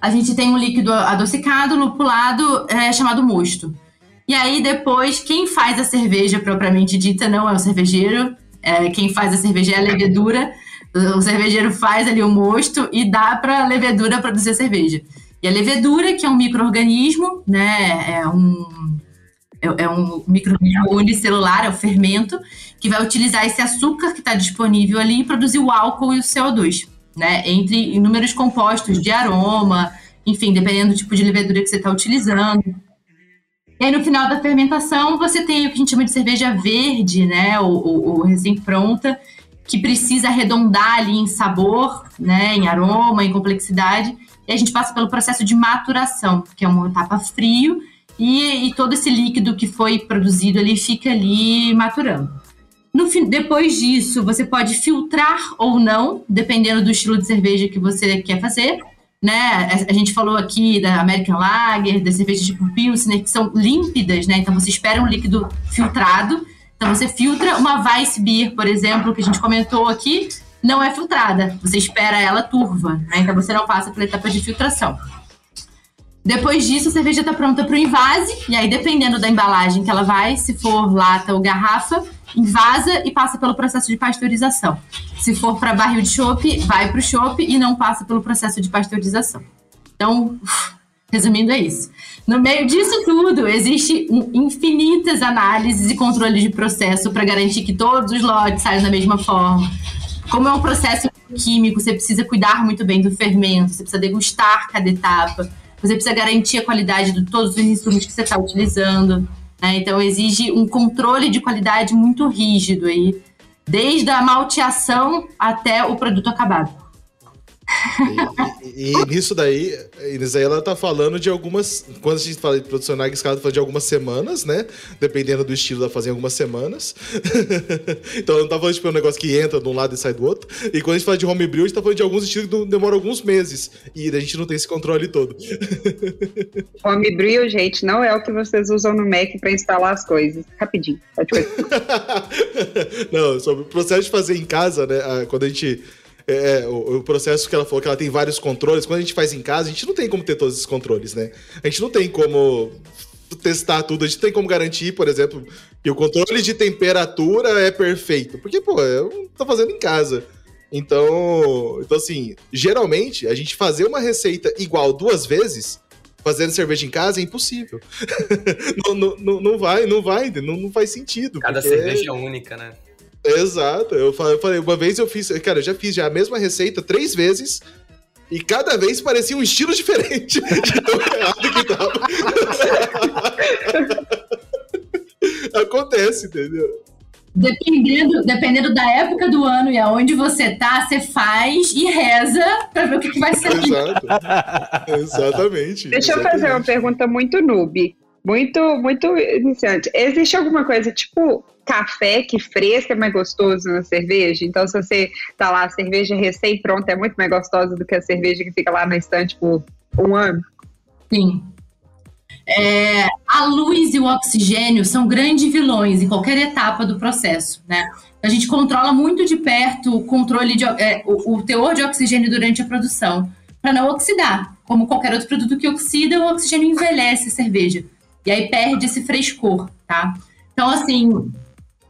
A gente tem um líquido adocicado, lupulado, é, chamado mosto. E aí depois, quem faz a cerveja propriamente dita não é o cervejeiro, é, quem faz a cerveja é a levedura. O cervejeiro faz ali o mosto e dá para a levedura produzir a cerveja. E a levedura, que é um microorganismo, né, é um é, é um microorganismo unicelular, é o fermento, que vai utilizar esse açúcar que está disponível ali e produzir o álcool e o CO2, né, entre inúmeros compostos de aroma, enfim, dependendo do tipo de levedura que você está utilizando. E aí, no final da fermentação, você tem o que a gente chama de cerveja verde, né, ou, recém-pronta, que precisa arredondar ali em sabor, né, em aroma, em complexidade, a gente passa pelo processo de maturação, que é uma etapa frio, e, e todo esse líquido que foi produzido ali fica ali maturando. No, depois disso, você pode filtrar ou não, dependendo do estilo de cerveja que você quer fazer. Né? A gente falou aqui da American Lager, das cervejas tipo Pilsner, que são límpidas, né? Então você espera um líquido filtrado. Então você filtra uma Weiss Beer, por exemplo, que a gente comentou aqui, não é filtrada. Você espera ela turva, né? então você não passa pela etapa de filtração. Depois disso, a cerveja está pronta para o invase, e aí, dependendo da embalagem que ela vai, se for lata ou garrafa, invasa e passa pelo processo de pasteurização. Se for para barril de chope, vai para o chope e não passa pelo processo de pasteurização. Então, Resumindo, é isso. No meio disso tudo, existe infinitas análises e controle de processo para garantir que todos os lotes saiam da mesma forma. Como é um processo químico, você precisa cuidar muito bem do fermento, você precisa degustar cada etapa, você precisa garantir a qualidade de todos os insumos que você está utilizando. Né? Então, exige um controle de qualidade muito rígido aí, desde a malteação até o produto acabado. E, e, e, nisso daí, nisso aí ela tá falando de algumas. Quando a gente fala de produção na escala, tá falando de algumas semanas, né? Dependendo do estilo, ela fazendo algumas semanas. então ela não tá falando tipo, um negócio que entra de um lado e sai do outro. E quando a gente fala de homebrew, a gente tá falando de alguns estilos que demoram alguns meses. E a gente não tem esse controle todo. homebrew, gente, não é o que vocês usam no Mac para instalar as coisas. Rapidinho. não, sobre o processo de fazer em casa, né? Quando a gente é, é, o, o, processo que ela falou que ela tem vários controles. Quando a gente faz em casa, a gente não tem como ter todos esses controles, né? A gente não tem como testar tudo. A gente tem como garantir, por exemplo, que o controle de temperatura é perfeito. Porque, pô, eu tô fazendo em casa. Então, então, assim, geralmente, a gente fazer uma receita igual duas vezes, fazendo cerveja em casa, é impossível. não, não, não, vai, não vai, não, não faz sentido. Cada porque... cerveja é única, né? Exato. Eu falei, uma vez eu fiz, cara, eu já fiz já a mesma receita três vezes. E cada vez parecia um estilo diferente de tão errado que tava. Acontece, entendeu? Dependendo, dependendo da época do ano e aonde você tá, você faz e reza pra ver o que, que vai ser. Exato. Exatamente. Deixa exatamente. eu fazer uma pergunta muito noob. Muito, muito iniciante. Existe alguma coisa, tipo, café que fresca é mais gostoso na cerveja. Então, se você tá lá, a cerveja recém-pronta é muito mais gostosa do que a cerveja que fica lá na estante por um ano. Sim. É, a luz e o oxigênio são grandes vilões em qualquer etapa do processo, né? A gente controla muito de perto o controle de é, o, o teor de oxigênio durante a produção, para não oxidar. Como qualquer outro produto que oxida, o oxigênio envelhece a cerveja. E aí perde esse frescor, tá? Então, assim,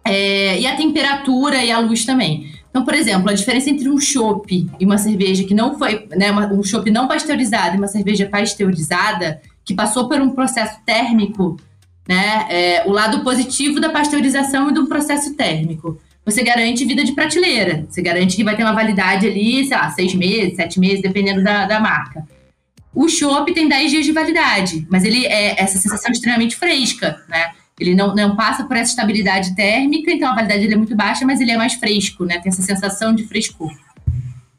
é, e a temperatura e a luz também. Então, por exemplo, a diferença entre um chopp e uma cerveja que não foi, né, uma, um chopp não pasteurizado e uma cerveja pasteurizada, que passou por um processo térmico, né, é, o lado positivo da pasteurização e do processo térmico. Você garante vida de prateleira, você garante que vai ter uma validade ali, sei lá, seis meses, sete meses, dependendo da, da marca. O chopp tem 10 dias de validade, mas ele é essa sensação extremamente fresca, né? Ele não, não passa por essa estabilidade térmica, então a validade dele é muito baixa, mas ele é mais fresco, né? Tem essa sensação de frescor.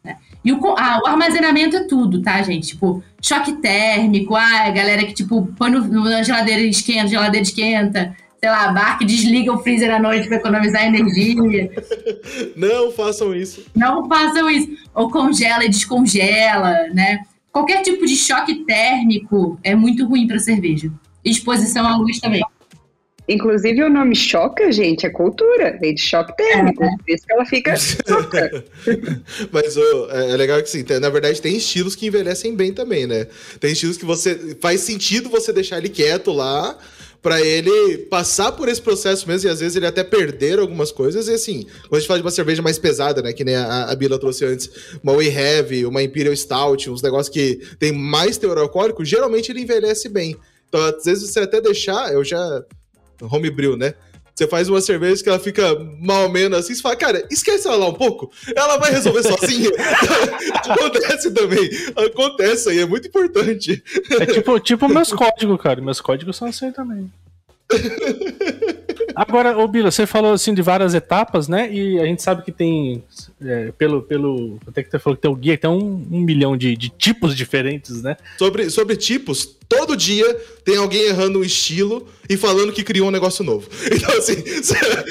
Né? E o, ah, o armazenamento é tudo, tá, gente? Tipo, choque térmico, ah, galera que, tipo, põe no, na geladeira esquenta, geladeira esquenta, sei lá, bar que desliga o freezer à noite para economizar energia. Não façam isso. Não façam isso. Ou congela e descongela, né? Qualquer tipo de choque térmico é muito ruim para cerveja. Exposição à luz também. Inclusive, o nome choca, gente, é cultura, vem de choque térmico, é. por isso que ela fica Mas oh, é legal que sim, na verdade tem estilos que envelhecem bem também, né? Tem estilos que você faz sentido você deixar ele quieto lá para ele passar por esse processo mesmo e às vezes ele até perder algumas coisas. E assim, quando a gente fala de uma cerveja mais pesada, né? Que nem a, a Bila trouxe antes, uma Way Heavy, uma Imperial Stout, uns negócios que tem mais teor alcoólico, geralmente ele envelhece bem. Então, às vezes você até deixar, eu já homebrew, né? Você faz uma cerveja que ela fica mal menos assim, você fala, cara, esquece ela lá um pouco, ela vai resolver sozinha. Acontece também. Acontece aí, é muito importante. É tipo, tipo meus códigos, cara. Meus códigos são assim também. Agora, ô Bila, você falou assim de várias etapas, né? E a gente sabe que tem, é, pelo, pelo. Até que você falou que tem o guia, tem um, um milhão de, de, tipos diferentes, né? Sobre, sobre tipos, todo dia tem alguém errando um estilo e falando que criou um negócio novo. Então, assim,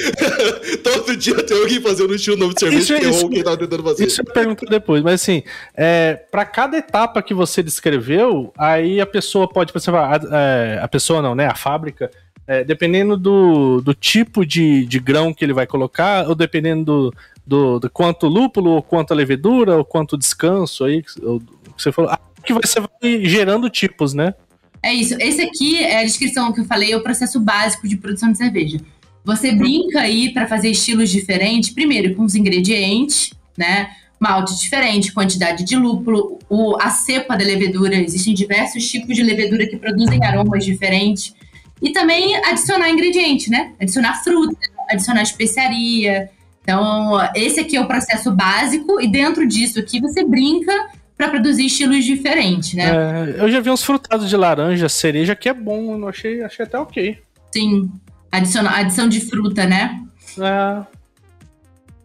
todo dia tem alguém fazendo um estilo novo de cerveja isso, que errou o tava tentando fazer. Isso eu pergunto depois, mas assim, é, para cada etapa que você descreveu, aí a pessoa pode, por exemplo, a, é, a pessoa não, né? A fábrica é, dependendo do, do tipo de, de grão que ele vai colocar, ou dependendo do, do, do quanto lúpulo, ou quanto levedura, ou quanto descanso aí, ou, que você falou, que você vai gerando tipos, né? É isso. Esse aqui é a descrição que eu falei, é o processo básico de produção de cerveja. Você brinca aí para fazer estilos diferentes, primeiro com os ingredientes, né? malte diferente, quantidade de lúpulo, o, a cepa da levedura. Existem diversos tipos de levedura que produzem aromas diferentes. E também adicionar ingrediente, né? Adicionar fruta, adicionar especiaria. Então, esse aqui é o processo básico, e dentro disso aqui você brinca para produzir estilos diferentes, né? É, eu já vi uns frutados de laranja, cereja, que é bom, eu achei, achei até ok. Sim, adiciona, adição de fruta, né? É,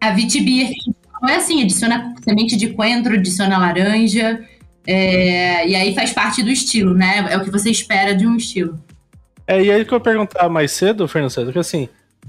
A Vitibir é assim, adiciona semente de coentro, adiciona laranja, é, e aí faz parte do estilo, né? É o que você espera de um estilo. É, e aí que eu perguntar mais cedo, Fernando César, que assim,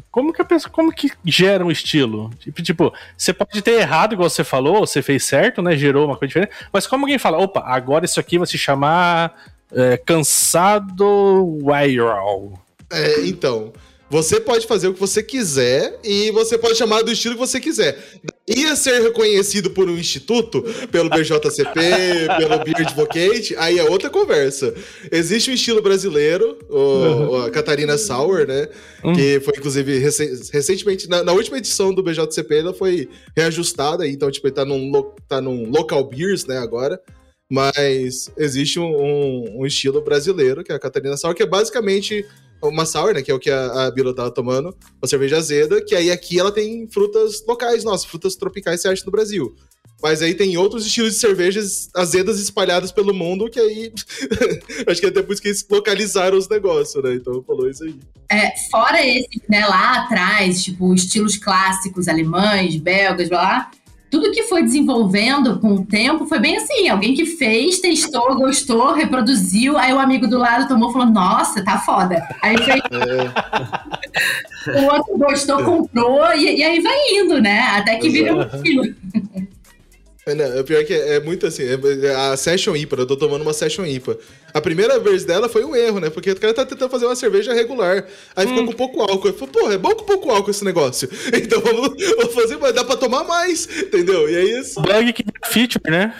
como que a pessoa, como que gera um estilo? Tipo, tipo, você pode ter errado, igual você falou, você fez certo, né? Gerou uma coisa diferente, mas como alguém fala, opa, agora isso aqui vai se chamar é, cansado viral. É, então, você pode fazer o que você quiser e você pode chamar do estilo que você quiser. Ia ser reconhecido por um instituto, pelo BJCP, pelo Beer Advocate, aí é outra conversa. Existe um estilo brasileiro, o, o- a Catarina Sauer, né? Hum. Que foi, inclusive, recen- recentemente, na, na última edição do BJCP, ela foi reajustada, então, tipo, ele tá num, tá num local beers, né, agora. Mas existe um, um- um estilo brasileiro, que é a Catarina Sauer, que é basicamente uma sour, né? Que é o que a, a Bila tava tomando, uma cerveja azeda, que aí aqui ela tem frutas locais, nossa, frutas tropicais você acha no Brasil. Mas aí tem outros estilos de cervejas azedas espalhadas pelo mundo, que aí. acho que é até por isso que eles localizaram os negócios, né? Então falou isso aí. É, fora esse, né, lá atrás, tipo, estilos clássicos alemães, belgas, blá, blá, tudo que foi desenvolvendo com o tempo foi bem assim. Alguém que fez, testou, gostou, reproduziu, aí o amigo do lado tomou e falou, nossa, tá foda. Aí fez, o outro gostou, comprou, e, e aí vai indo, né? Até que vira um estilo. É, não, o pior que é, é muito assim, é- a Session IPA, eu tô tomando uma Session IPA. A primeira vez dela foi um erro, né? Porque o cara tá tentando fazer uma cerveja regular. Aí ficou com pouco álcool. Eu falei, porra, é bom com pouco álcool esse negócio. Então vamos, vamos fazer, mas dá pra tomar mais, entendeu? E é isso. Bug que é feature, né?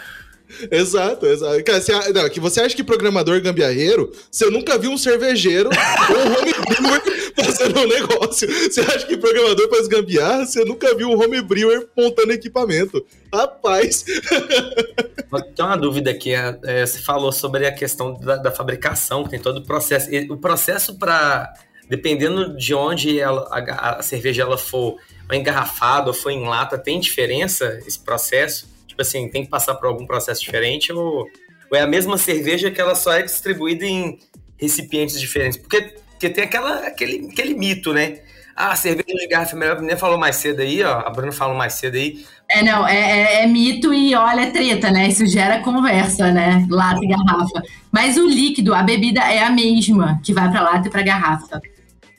Exato, exato. Cara, você, não, que você acha que programador gambiarreiro, você nunca viu um cervejeiro ou um homebrewer fazendo um negócio. Você acha que programador faz gambiarra, você nunca viu um homebrewer montando equipamento. Rapaz, Tem uma dúvida aqui. é, é, você falou sobre a questão da, da fabricação, que tem todo o processo. O processo para. Dependendo de onde ela, a, a cerveja ela for engarrafada ou for em lata, tem diferença esse processo? Tipo assim, tem que passar por algum processo diferente ou, ou é a mesma cerveja que ela só é distribuída em recipientes diferentes? Porque, porque tem aquela, aquele, aquele mito, né? Ah, cerveja de garrafa é melhor. A menina falou mais cedo aí, ó. A Bruna falou mais cedo aí. É, não, é, é- é mito e olha, é treta, né? Isso gera conversa, né? Lata e garrafa. Mas o líquido, a bebida é a mesma que vai pra lata e pra garrafa.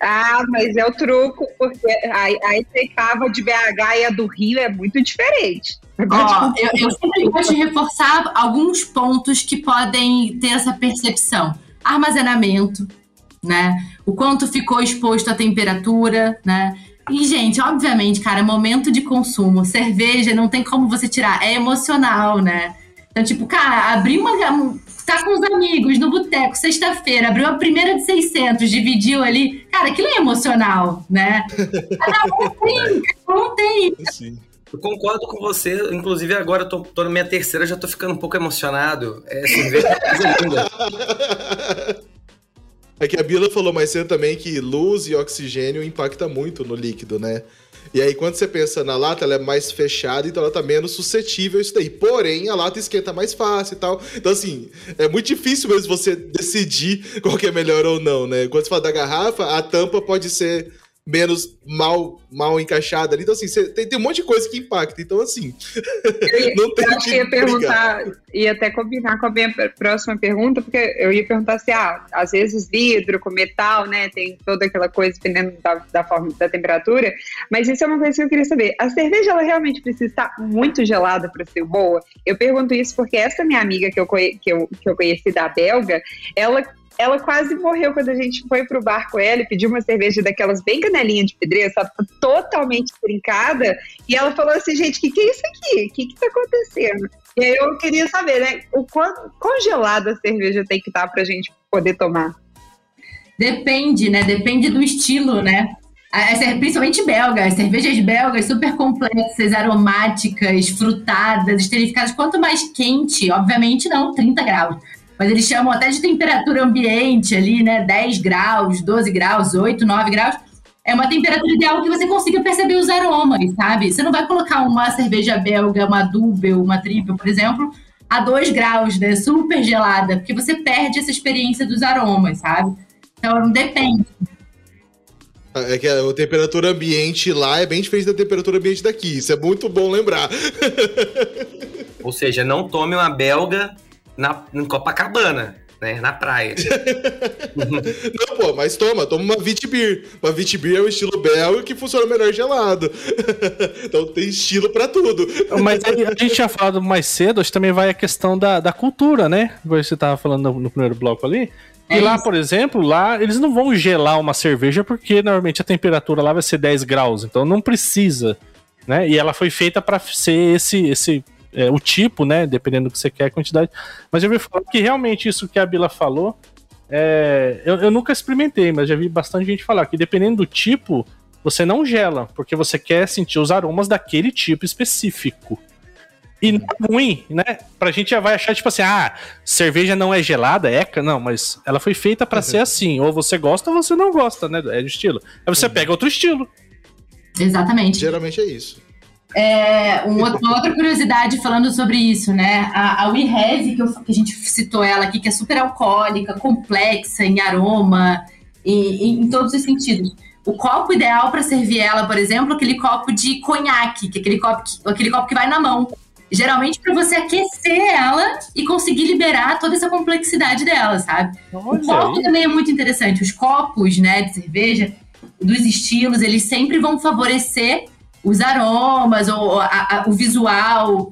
Ah, mas é o truco, porque a, a Itecava de BH e a do Rio é muito diferente. Ó, eu, eu sempre gosto de reforçar alguns pontos que podem ter essa percepção. Armazenamento, né? O quanto ficou exposto à temperatura, né? E, gente, obviamente, cara, momento de consumo. Cerveja não tem como você tirar, é emocional, né? Então, tipo, cara, abrir uma. Tá com os amigos no boteco, sexta-feira, abriu a primeira de 600, dividiu ali. Cara, aquilo é emocional, né? Cada um tem, cada um tem. Eu concordo com você, inclusive agora eu tô, tô na minha terceira, já tô ficando um pouco emocionado. É cerveja é linda. É que a Bila falou mais cedo também que luz e oxigênio impacta muito no líquido, né? E aí, quando você pensa na lata, ela é mais fechada, então ela tá menos suscetível a isso daí. Porém, a lata esquenta mais fácil e tal. Então, assim, é muito difícil mesmo você decidir qual que é melhor ou não, né? Quando você fala da garrafa, a tampa pode ser menos mal, mal encaixada ali. Então, assim, você- tem, tem um monte de coisa que impacta. Então, assim, não tem Eu acho que ia perguntar, ia até combinar com a minha pr- próxima pergunta, porque eu ia perguntar se, ah, às vezes vidro com metal, né, tem toda aquela coisa dependendo da, da forma, da temperatura, mas isso é uma coisa que eu queria saber. A cerveja, ela realmente precisa estar muito gelada para ser boa? Eu pergunto isso porque essa minha amiga que eu, que eu, que eu conheci da belga, ela ela quase morreu quando a gente foi pro bar com ela e pediu uma cerveja daquelas bem canelinha de pedreira, sabe? Totalmente trincada. E ela falou assim, gente, o que, que é isso aqui? O que, que tá acontecendo? E aí eu queria saber, né? O quão congelada a cerveja tem que estar pra gente poder tomar. Depende, né? Depende do estilo, né? principalmente belga, as cervejas belgas super complexas, aromáticas, frutadas, esterificadas. Quanto mais quente, obviamente não 30 graus, mas eles chamam até de temperatura ambiente ali, né? 10 graus, 12 graus, 8, 9 graus. É uma temperatura ideal que você consiga perceber os aromas, sabe? Você não vai colocar uma cerveja belga, uma double, uma triple, por exemplo, a 2 graus, né? Super gelada, porque você perde essa experiência dos aromas, sabe? Então, depende. É que a temperatura ambiente lá é bem diferente da temperatura ambiente daqui. Isso é muito bom lembrar. Ou seja, não tome uma belga na, em Copacabana, né? Na praia. não, pô, mas toma, toma uma Vitibir. Uma Vitibir é um estilo belga que funciona melhor gelado. então tem estilo para tudo. Mas a gente tinha falado mais cedo, acho que também vai a questão da, da cultura, né? Você tava falando no, no primeiro bloco ali e lá, por exemplo, lá eles não vão gelar uma cerveja porque normalmente a temperatura lá vai ser 10 graus, então não precisa, né? E ela foi feita para ser esse esse é, o tipo, né? Dependendo do que você quer, a quantidade. Mas eu vi falar que realmente isso que a Bila falou, é, eu, eu nunca experimentei, mas já vi bastante gente falar que dependendo do tipo, você não gela, porque você quer sentir os aromas daquele tipo específico. E não é ruim, né? Pra gente já vai achar, tipo assim, ah, cerveja não é gelada, é? Não, mas ela foi feita para uhum. ser assim. Ou você gosta ou você não gosta, né? É de estilo. Aí você uhum. pega outro estilo. Exatamente. Geralmente é isso. É, um outro, uma outra curiosidade falando sobre isso, né? A, a que, eu, que, a gente citou ela aqui, que é super alcoólica, complexa em aroma, e, e em todos os sentidos. O copo ideal para servir ela, por exemplo, aquele copo de conhaque, que é aquele copo que, aquele copo que vai na mão geralmente para você aquecer ela e conseguir liberar toda essa complexidade dela, sabe? Olha o copo aí. também é muito interessante. Os copos, né, de cerveja, dos estilos, eles sempre vão favorecer os aromas ou a, a, o visual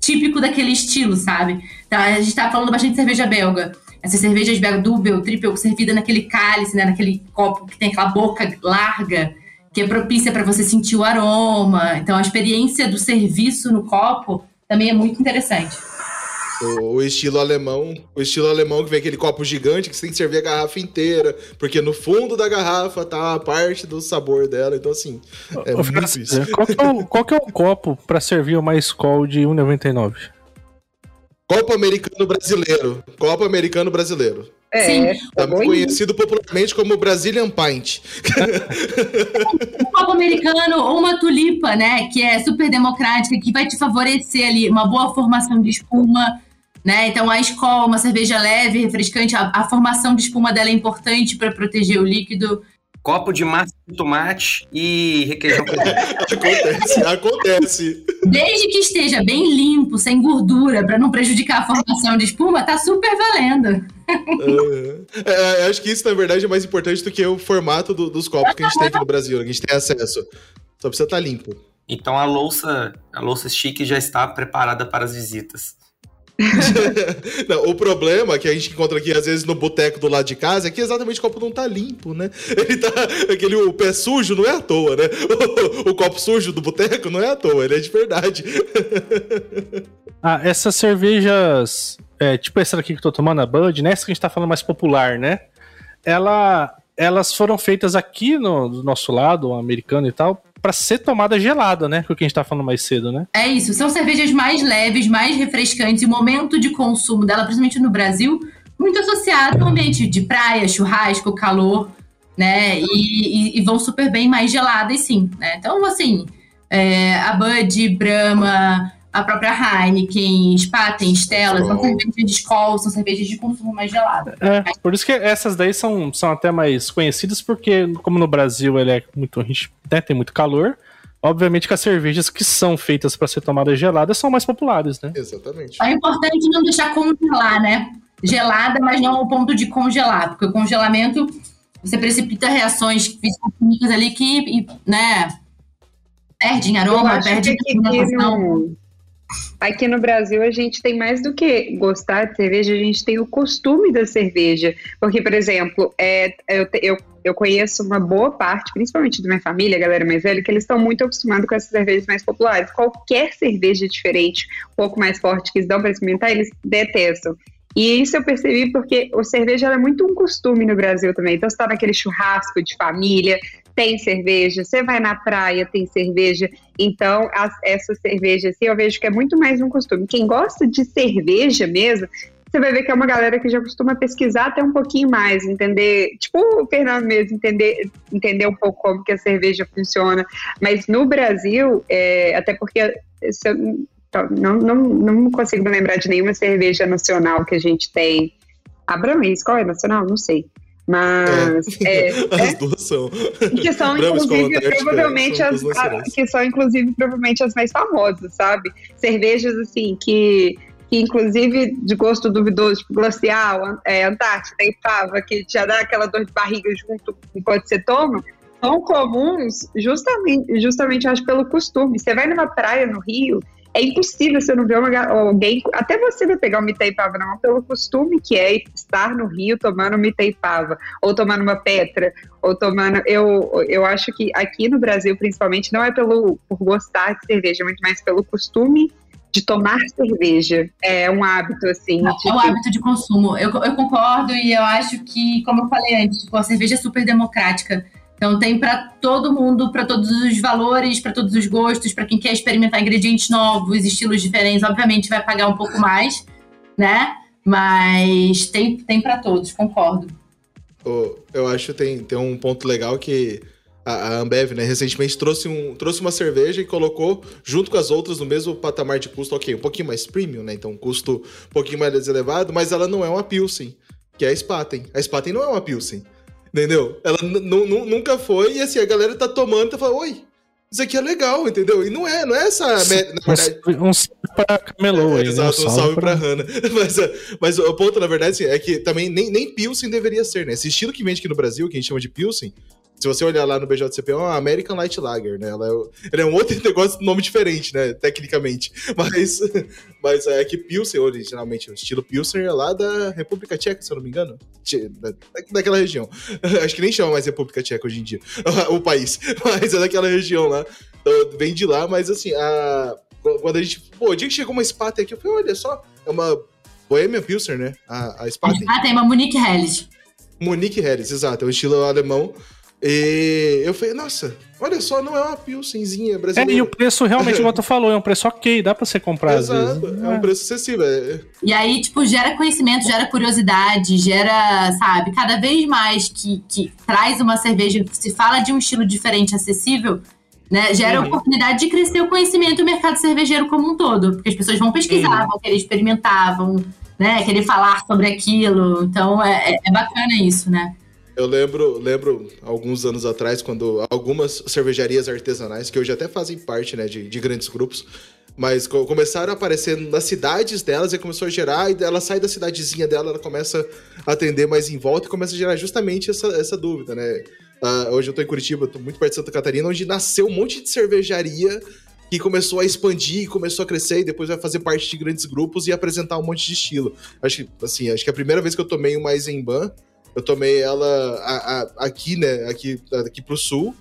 típico daquele estilo, sabe? Então, a gente tá falando bastante de cerveja belga. Essas cervejas belga double, triple, servida naquele cálice, né, naquele copo que tem aquela boca larga, que é propícia para você sentir o aroma. Então, a experiência do serviço no copo também é muito interessante. O, o, estilo alemão, o estilo alemão que vem aquele copo gigante que você tem que servir a garrafa inteira, porque no fundo da garrafa tá a parte do sabor dela, então assim, é Ô, muito isso. Qual que é o, qual que é o copo para servir uma Skol de 1,99? Copo americano brasileiro. Copo americano brasileiro. É, Sim. Também conhecido popularmente como Brazilian Pint. um copo americano ou uma tulipa, né? Que é super democrática, que vai te favorecer ali uma boa formação de espuma. Né? Então, a escola, uma cerveja leve, refrescante, a, a formação de espuma dela é importante para proteger o líquido copo de massa de tomate e requeijão. acontece, acontece. Desde que esteja bem limpo, sem gordura, para não prejudicar a formação de espuma, tá super valendo. É, acho que isso, na verdade, é mais importante do que o formato do, dos copos que a gente tem aqui no Brasil, que a gente tem acesso. Só precisa estar tá limpo. Então a louça, a louça chique já está preparada para as visitas. não, o problema que a gente encontra aqui, às vezes, no boteco do lado de casa, é que exatamente o copo não tá limpo, né? Ele tá. Aquele, o pé sujo não é à toa, né? O, o copo sujo do boteco não é à toa, ele é de verdade. ah, essas cervejas. É, tipo essa aqui que eu tô tomando, a Bud, né? Essa que a gente tá falando mais popular, né? Ela, elas foram feitas aqui no, do nosso lado, americano e tal, para ser tomada gelada, né? Que é o que a gente tá falando mais cedo, né? É isso. São cervejas mais leves, mais refrescantes. E o momento de consumo dela, principalmente no Brasil, muito associado ao ambiente de praia, churrasco, calor, né? E, e, e vão super bem mais geladas, sim. Né? Então, assim, é, a Bud, Brahma, a própria Heineken, Spaten, Stella, são cervejas de escola, são cervejas de consumo mais gelado. É, por isso que essas daí são, são até mais conhecidas, porque como no Brasil ele é muito, né, tem muito calor, obviamente que as cervejas que são feitas para ser tomadas geladas são mais populares, né? Exatamente. É importante não deixar congelar, né? Gelada, mas não ao ponto de congelar, porque o congelamento você precipita reações físico-químicas ali que, né, perdem aroma, perdem que, Aqui no Brasil, a gente tem mais do que gostar de cerveja, a gente tem o costume da cerveja. Porque, por exemplo, é, eu, eu, eu conheço uma boa parte, principalmente da minha família, galera mais velha, que eles estão muito acostumados com essas cervejas mais populares. Qualquer cerveja diferente, um pouco mais forte, que eles dão para experimentar, eles detestam. E isso eu percebi porque o cerveja é muito um costume no Brasil também. Então, você está naquele churrasco de família, tem cerveja, você vai na praia, tem cerveja. Então, as, essa cerveja, assim, eu vejo que é muito mais um costume. Quem gosta de cerveja mesmo, você vai ver que é uma galera que já costuma pesquisar até um pouquinho mais, entender, tipo o Fernando mesmo, entender, entender um pouco como que a cerveja funciona. Mas no Brasil, é, até porque eu, não, não, não consigo me lembrar de nenhuma cerveja nacional que a gente tem. A Brahms, qual é nacional? Não sei. Mas. É. É, as é, duas são. Que são, inclusive, provavelmente são as, a, que são, inclusive, provavelmente as mais famosas, sabe? Cervejas, assim, que que inclusive de gosto duvidoso, tipo glacial, é, Antártida e Pava, que já dá aquela dor de barriga junto enquanto você toma, são comuns justamente, justamente acho pelo costume. Você vai numa praia no Rio, é impossível você não ver uma, alguém, até você vai pegar uma Itaipava não, pelo costume que é estar no Rio tomando uma Itaipava, ou tomando uma Petra, ou tomando, eu, eu acho que aqui no Brasil, principalmente, não é pelo, por gostar de cerveja, muito mais pelo costume de tomar cerveja. É um hábito, assim. Não. É um hábito de consumo. Eu, eu concordo e eu acho que, como eu falei antes, tipo, a cerveja é super democrática. Então tem para todo mundo, para todos os valores, para todos os gostos, para quem quer experimentar ingredientes novos, estilos diferentes, obviamente vai pagar um pouco mais, né? Mas tem, tem para todos, concordo. Oh, eu acho que tem, tem um ponto legal que a, Ambev, né, recentemente trouxe, um, trouxe uma cerveja e colocou junto com as outras no mesmo patamar de custo, ok, um pouquinho mais premium, né? Então, um custo um pouquinho mais elevado, mas ela não é uma Pilsen, que é a Spaten. A Spaten não é uma Pilsen. Entendeu? Ela nunca foi, e assim, a galera tá tomando e tá falando, oi, isso aqui é legal, entendeu? E não é, não é essa. Verdade, um salve pra Camelô é, aí. Né? Exato, um salve, salve pra, pra Hannah. Mas, mas o ponto, na verdade, assim, é que também nem, nem Pilsen deveria ser, né? Esse estilo que vende aqui no Brasil, que a gente chama de Pilsen, se você olhar lá no BJCP, é uma American Light Lager, né? Ela é, é um outro negócio, nome diferente, né? Tecnicamente. Mas, mas é que Pilsen, originalmente, o estilo Pilsen é lá da República Tcheca, se eu não me engano. Da, daquela região. Acho que nem chama mais República Tcheca hoje em dia, o país. Mas é daquela região lá. Então, vem de lá, mas assim, a, quando a gente. Pô, o dia que chegou uma Spaten aqui, eu falei, olha só, é uma Bohemian Pilsner, né? A, a Spaten. Ah, tem uma Monique Helles. Monique Helles, exato. É um estilo alemão. E eu falei, nossa, olha só, não é uma pilsenzinha brasileira. É, e o preço realmente, como tu falou, é um preço ok, dá pra você comprar Exato, às vezes. é um é. preço acessível. É. E aí, tipo, gera conhecimento, gera curiosidade, gera, sabe, cada vez mais que, que traz uma cerveja, se fala de um estilo diferente, acessível, né, gera uhum. oportunidade de crescer o conhecimento do mercado cervejeiro como um todo. Porque as pessoas vão pesquisar, uhum. vão querer experimentar, vão né, querer falar sobre aquilo. Então, é, é bacana isso, né? Eu lembro, lembro alguns anos atrás, quando algumas cervejarias artesanais, que hoje até fazem parte né, de, de grandes grupos, mas começaram a aparecer nas cidades delas e começou a gerar, e ela sai da cidadezinha dela, ela começa a atender mais em volta e começa a gerar justamente essa, essa dúvida, né? Uh, hoje eu tô em Curitiba, tô muito perto de Santa Catarina, onde nasceu um monte de cervejaria que começou a expandir, começou a crescer e depois vai fazer parte de grandes grupos e apresentar um monte de estilo. Acho que, assim, acho que a primeira vez que eu tomei uma Eisenbahn eu tomei ela a, a, aqui, né? Aqui, aqui pro sul.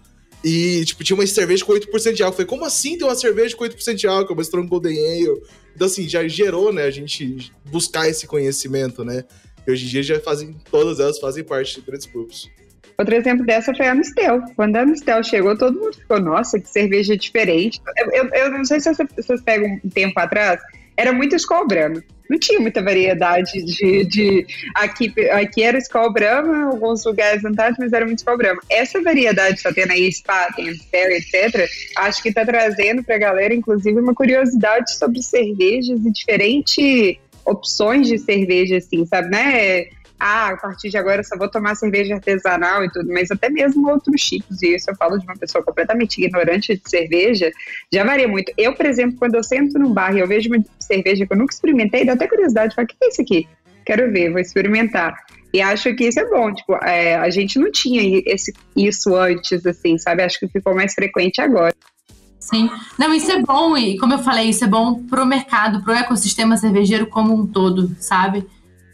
E, tipo, tinha uma cerveja com 8% de álcool. Eu falei, como assim tem uma cerveja com 8% de álcool? Uma Strong Golden Ale. Então, assim, já gerou, né, a gente buscar esse conhecimento, né? E hoje em dia já fazem, todas elas fazem parte de grandes grupos. Outro exemplo dessa foi a Mistel. Quando a Mistel chegou, todo mundo ficou, nossa, que cerveja diferente. Eu, eu, eu não sei se vocês pegam um tempo atrás, era muito Skol Brahma. Não tinha muita variedade de. de aqui, aqui era Skol Brahma, alguns lugares vantagens, mas era muito Skol Brahma. Essa variedade que está tendo aí, Spa, tem Amstel, etc., acho que está trazendo para a galera, inclusive, uma curiosidade sobre cervejas e diferentes opções de cerveja, assim, sabe, né? Ah, a partir de agora eu só vou tomar cerveja artesanal e tudo, mas até mesmo outros tipos, e isso eu falo de uma pessoa completamente ignorante de cerveja, já varia muito. Eu, por exemplo, quando eu sento num bar e eu vejo uma cerveja que eu nunca experimentei, dá até curiosidade, falo, o que é isso aqui? Quero ver, vou experimentar. E acho que isso é bom, tipo, é, a gente não tinha esse, isso antes, assim, sabe? Acho que ficou mais frequente agora. Sim. Não, isso é bom, e como eu falei, isso é bom pro mercado, pro ecossistema cervejeiro como um todo, sabe?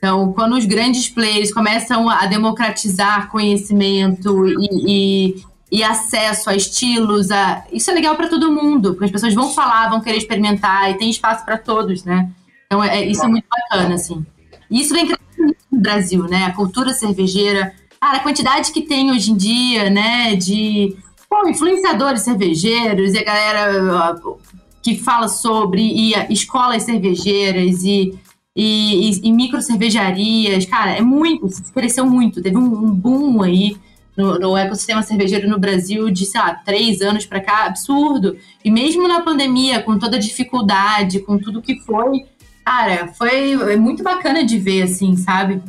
Então, quando os grandes players começam a democratizar conhecimento e, e, e acesso a estilos, a... isso é legal para todo mundo, porque as pessoas vão falar, vão querer experimentar e tem espaço para todos, né? Então, é, isso é muito bacana, assim. E isso vem crescendo no Brasil, né? A cultura cervejeira Cara, a quantidade que tem hoje em dia, né, de pô, influenciadores cervejeiros e a galera ó, que fala sobre e escolas cervejeiras e, e, e, e micro cervejarias, cara, é muito, cresceu muito, teve um, um boom aí no, no, ecossistema cervejeiro no Brasil de, sei lá, três anos para cá, absurdo. E mesmo na pandemia, com toda a dificuldade, com tudo que foi, cara, foi muito bacana de ver, assim, sabe?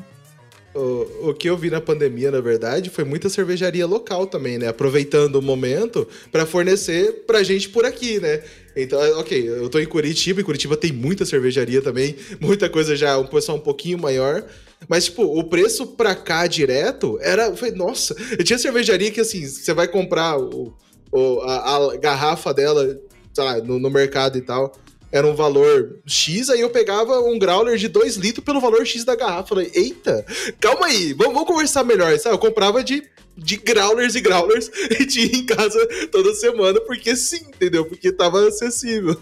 O, o que eu vi na pandemia, na verdade, foi muita cervejaria local também, né? Aproveitando o momento para fornecer pra gente por aqui, né? Então, é, ok, eu tô em Curitiba, e Curitiba tem muita cervejaria também, muita coisa já, um pessoal um pouquinho maior. Mas, tipo, o preço pra cá direto era. Foi, nossa, eu tinha cervejaria que assim, você vai comprar o, o a, a, garrafa dela, sei lá, no, no mercado e tal era um valor X, aí eu pegava um growler de 2 litros pelo valor X da garrafa. Falei, eita, calma aí, vamos, vamos conversar melhor. Sabe? Eu comprava de, de growlers e growlers e tinha em casa toda semana, porque sim, entendeu? Porque tava acessível.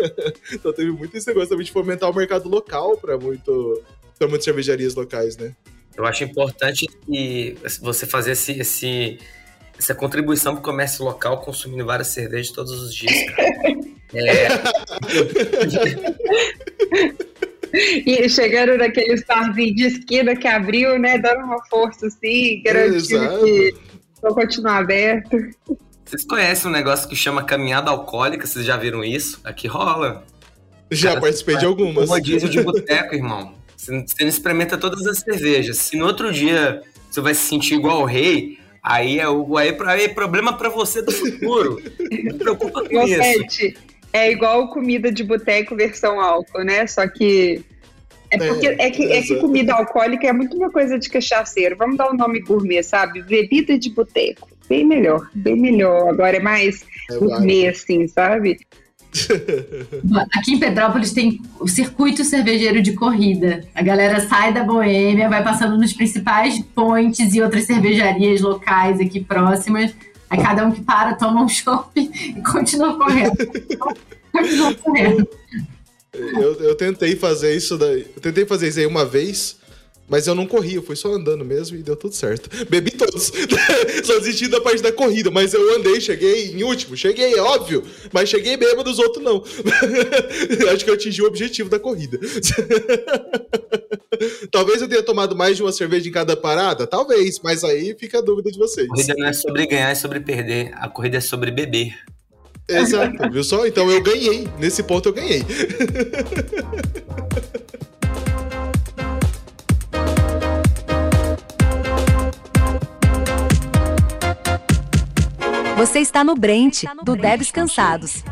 então teve muito esse negócio também de fomentar o mercado local para muito, pra muitas cervejarias locais, né? Eu acho importante que você fazer esse, esse essa contribuição para o comércio local consumindo várias cervejas todos os dias, cara. É. e chegando naquele barzinho de esquina que abriu, né? Dando uma força assim, garantindo que vão continuar aberto. Vocês conhecem um negócio que chama caminhada alcoólica? Vocês já viram isso? Aqui rola. Já Cara, participei de algumas. Um rodízio de boteco, irmão. Você não experimenta todas as cervejas. Se no outro dia você vai se sentir igual o rei, aí é, o, aí, aí é problema para você do futuro. Não preocupa com isso. É igual comida de boteco versão álcool, né? Só que. É porque é, é que, é que comida alcoólica é muito uma coisa de cachaceiro. Vamos dar um nome gourmet, sabe? Bebida de boteco. Bem melhor, bem melhor. Agora é mais é gourmet, assim, sabe? Aqui em Petrópolis tem o circuito cervejeiro de corrida. A galera sai da Boêmia, vai passando nos principais pontes e outras cervejarias locais aqui próximas Aí cada um que para, toma um chopp e continua correndo. continua correndo. Eu, eu tentei fazer isso daí. Eu tentei fazer isso aí uma vez, mas eu não corri, eu fui só andando mesmo e deu tudo certo. Bebi todos. só desisti da parte da corrida, mas eu andei, cheguei em último, cheguei, é óbvio, mas cheguei bêbado dos outros não. Acho que eu atingi o objetivo da corrida. Talvez eu tenha tomado mais de uma cerveja em cada parada, talvez, mas aí fica a dúvida de vocês. A corrida não é sobre ganhar, é sobre perder. A corrida é sobre beber. Exato, viu só? Então eu ganhei. Nesse ponto eu ganhei. Você está no Brent, do Devs Cansados.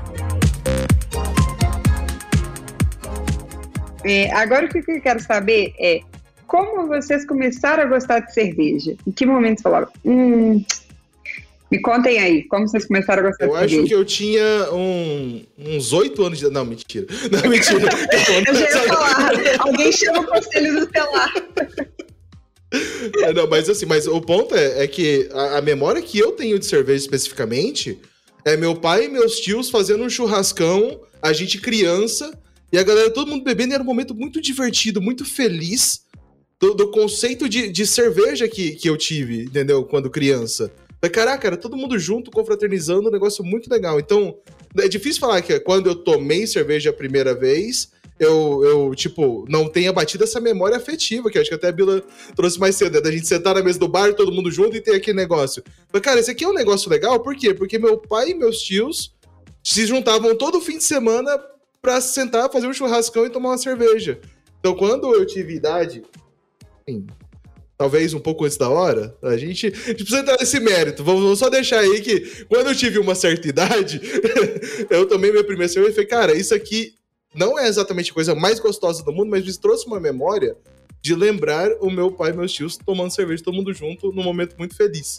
É, agora o que eu quero saber é como vocês começaram a gostar de cerveja? Em que momento falaram? Hum, me contem aí, como vocês começaram a gostar eu de cerveja? Eu acho que eu tinha um, uns oito anos de. Não, mentira. Não, mentira. eu já ia falar. Alguém chama o conselho do celular. É, não, mas assim, mas o ponto é, é que a, a, memória que eu tenho de cerveja especificamente é meu pai e meus tios fazendo um churrascão, a gente criança, e a galera, todo mundo bebendo, e era um momento muito divertido, muito feliz do, do conceito de, de cerveja que, que eu tive, entendeu? Quando criança. Mas, caraca, era todo mundo junto, confraternizando, um negócio muito legal. Então, é difícil falar que quando eu tomei cerveja a primeira vez, eu, eu, tipo, não tenha batido essa memória afetiva, que acho que até a Bila trouxe mais cedo, né? Da gente sentar na mesa do bar, todo mundo junto e ter aquele negócio. Mas, cara, esse aqui é um negócio legal, por quê? Porque meu pai e meus tios se juntavam todo fim de semana pra sentar, fazer um churrascão e tomar uma cerveja. Então, quando eu tive idade, enfim, talvez um pouco antes da hora, a gente, a gente precisa entrar nesse mérito. Vamos, vamos, só deixar aí que quando eu tive uma certa idade, eu tomei minha primeira cerveja e falei, cara, isso aqui não é exatamente a coisa mais gostosa do mundo, mas me trouxe uma memória de lembrar o meu pai e meus tios tomando cerveja, todo mundo junto, num momento muito feliz.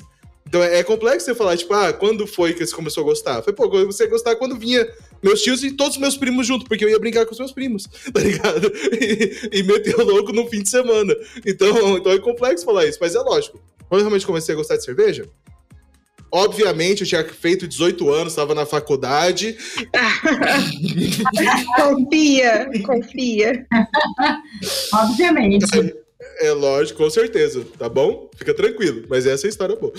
Então é, complexo você falar, tipo, ah, quando foi que você começou a gostar? Foi, pô, você gostar quando vinha meus tios e todos os meus primos junto, porque eu ia brincar com os meus primos, tá ligado? E, e meter o louco no fim de semana. Então, então é complexo falar isso, mas é lógico. Quando eu realmente comecei a gostar de cerveja, Obviamente, eu tinha feito 18 anos, estava na faculdade. confia, confia. Obviamente. É lógico, com certeza, tá bom? Fica tranquilo, mas essa é a história boa.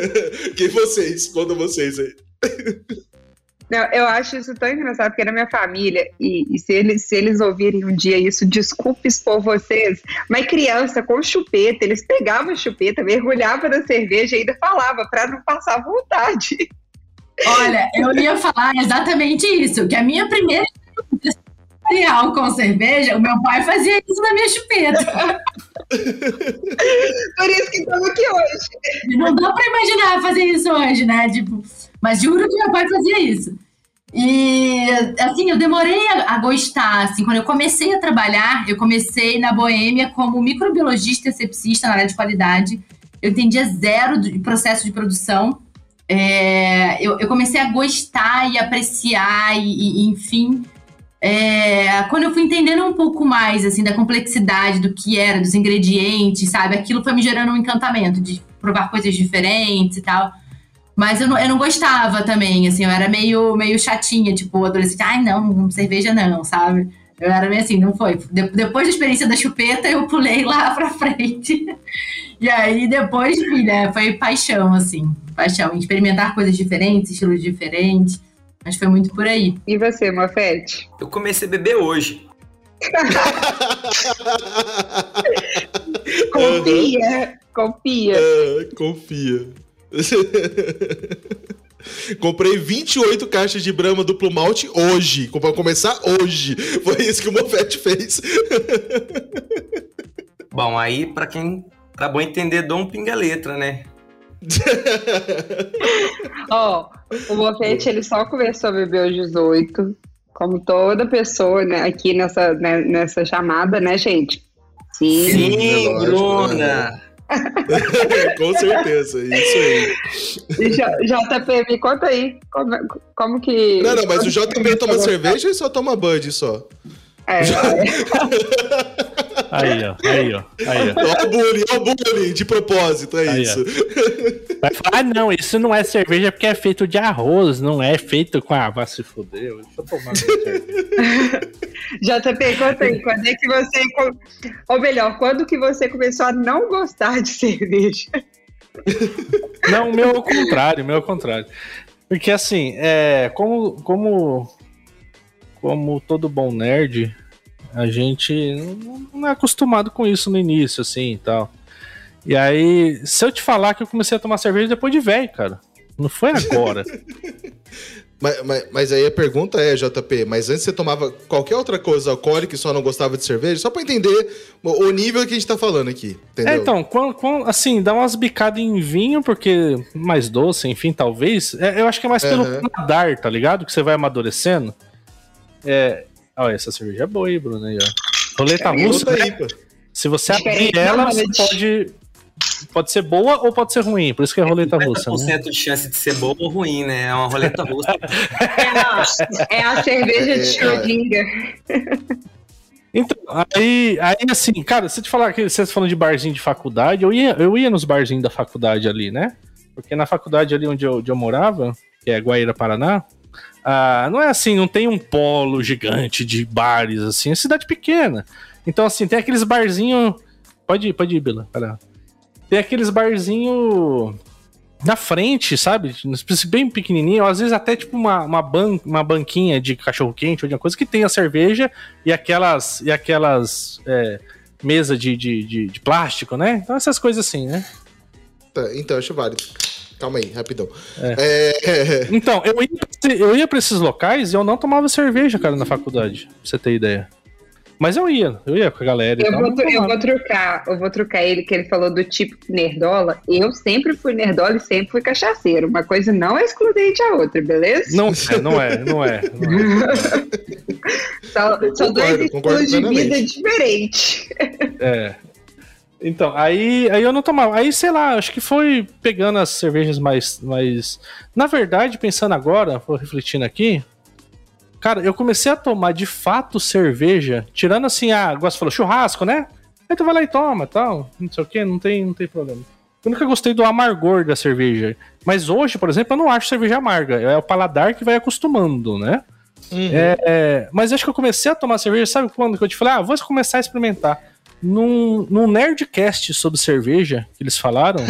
Quem vocês? Conta vocês aí. Não, eu acho isso tão engraçado, porque na minha família, e, e se, eles, se eles ouvirem um dia isso, desculpe expor vocês, mas criança com chupeta, eles pegavam a chupeta, mergulhavam na cerveja e ainda falava para não passar vontade. Olha, eu ia falar exatamente isso, que a minha primeira cereal com cerveja, o meu pai fazia isso na minha chupeta. Por isso que estamos aqui hoje. Não dá para imaginar fazer isso hoje, né? Tipo, mas juro que meu pai fazia isso. E, assim, eu demorei a, a, gostar, assim, quando eu comecei a trabalhar, eu comecei na Boêmia como microbiologista e sepsista na área de qualidade. Eu entendia zero de processo de produção. É, eu, eu, comecei a gostar e apreciar e, e enfim... É, quando eu fui entendendo um pouco mais, assim, da complexidade do que era, dos ingredientes, sabe? Aquilo foi me gerando um encantamento de provar coisas diferentes e tal. Mas eu não, eu não gostava também, assim, eu era meio, meio chatinha, tipo, adolescente, ai, não, cerveja não, sabe? Eu era meio assim, não foi. De, depois da experiência da chupeta, eu pulei lá pra frente. e aí, depois, filha, foi paixão, assim, paixão. Experimentar coisas diferentes, estilos diferentes. Mas foi muito por aí. E você, Mofete? Eu comecei a beber hoje. confia, confia. É, confia. Comprei 28 caixas de Brahma duplo malte hoje. Pra começar hoje. Foi isso que o Mofete fez. Bom, aí, para quem tá bom entender, dou um pinga letra, né? Ó, oh, o Mofete, ele só começou a beber aos 18. Como toda pessoa né, aqui nessa, né, nessa chamada, né, gente? Sim, Sim Bruna! Com certeza, isso aí. JP, me conta aí, como, como que. Não, não, mas o JP toma cerveja e só toma Bud só. É. Aí, ó. Aí, ó. Aí, ó. Ó o bullying, ó o bullying, de propósito, é aí, isso. Ó. Vai falar, ah, não, isso não é cerveja porque é feito de arroz, não é feito com. Ah, vai se fuder. Deixa eu tomar. JP, conta aí, quando é que você. Ou melhor, quando que você começou a não gostar de cerveja? Não, o meu é o contrário, o meu é o contrário. Porque assim, é, como, como, como todo bom nerd, a gente não é acostumado com isso no início, assim e tal. E aí, se eu te falar que eu comecei a tomar cerveja depois de velho, cara. Não foi agora. mas, mas, mas, aí a pergunta é, JP, mas antes você tomava qualquer outra coisa alcoólica e só não gostava de cerveja? Só pra entender o, nível que a gente tá falando aqui, entendeu? É, então, assim, dá umas bicadas em vinho, porque mais doce, enfim, talvez. É, eu acho que é mais pelo uhum. paladar, tá ligado? Que você vai amadurecendo. É, Olha, essa cerveja é boa aí, Bruno. Aí, ó. Roleta é, russa, né? aí, Se você abrir ela, você pode. Pode ser boa ou pode ser ruim, por isso que é roleta russa. 50% né? de chance de ser boa ou ruim, né? É uma roleta russa. é, a cerveja de Schrödinger. Então, aí, aí assim, cara, se te falar que você tá falando de barzinho de faculdade, eu ia, eu ia nos barzinhos da faculdade ali, né? Porque na faculdade ali onde eu, onde eu morava, que é Guaíra, Paraná, ah, não é assim, não tem um polo gigante de bares, assim, é cidade pequena. Então, assim, tem aqueles barzinhos. Pode ir, pode ir, Bila. Tem aqueles barzinhos na frente, sabe? Bem pequenininho, às vezes até tipo uma, uma, ban uma banquinha de cachorro-quente ou de uma coisa que tem a cerveja e aquelas, e aquelas é, de, de, de, de, plástico, né? Então essas coisas assim, né? Tá, então, acho válido. Calma aí, rapidão. É. É... Então, eu ia, eu ia pra esses locais e eu não tomava cerveja, cara, na faculdade, pra você ter ideia. Mas eu ia, eu ia com a galera. Eu, vou, eu vou trocar, eu vou trocar ele, que ele falou do tipo nerdola. Eu sempre fui nerdola e sempre fui cachaceiro. Uma coisa não é excludente à outra, beleza? Não é, não é, não é. Não é. são, são dois estilos de vida diferentes. É, então, aí, aí eu não tomava. Aí, sei lá, acho que foi pegando as cervejas mais. mais... Na verdade, pensando agora, vou refletindo aqui. Cara, eu comecei a tomar de fato cerveja, tirando assim, a. Ah, falou, churrasco, né? Aí tu vai lá e toma tal. Não sei o que, não tem, não tem problema. Eu nunca gostei do amargor da cerveja. Mas hoje, por exemplo, eu não acho cerveja amarga. É o paladar que vai acostumando, né? Uhum. É, é, mas acho que eu comecei a tomar cerveja, sabe quando que eu te falei, ah, vou começar a experimentar. Num, num Nerdcast sobre cerveja que eles falaram.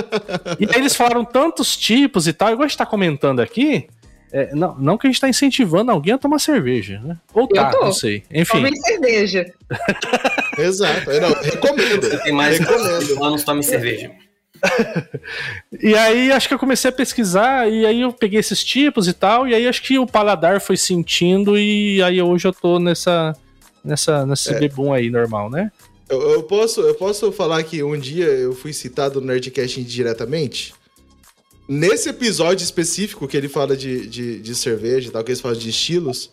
e aí eles falaram tantos tipos e tal. Igual a gente tá comentando aqui. é, não, não que a gente tá incentivando alguém a tomar cerveja, né? Ou tá, não sei. Enfim. Tomem cerveja. Exato. É, não, recomendo. Você tem mais Recomendo. anos, tome cerveja. E aí acho que eu comecei a pesquisar e aí eu peguei esses tipos e tal, e aí acho que o paladar foi sentindo e aí hoje eu tô nessa nessa nesse É. bebum aí normal, né? Eu, eu posso, eu posso falar que um dia eu fui citado no Nerdcast indiretamente? Nesse episódio específico que ele fala de, de, de cerveja e tal, que eles falam de estilos,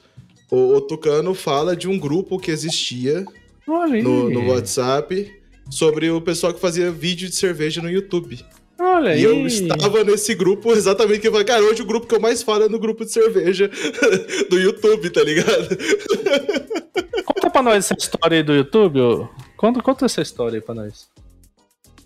o, o Tucano fala de um grupo que existia aí. no, no WhatsApp sobre o pessoal que fazia vídeo de cerveja no YouTube. Olha aí. E eu estava nesse grupo exatamente que eu falei, cara, hoje o grupo que eu mais falo é no grupo de cerveja do YouTube, tá ligado? Pra nós essa história aí do YouTube. Conta, conta essa história aí pra nós.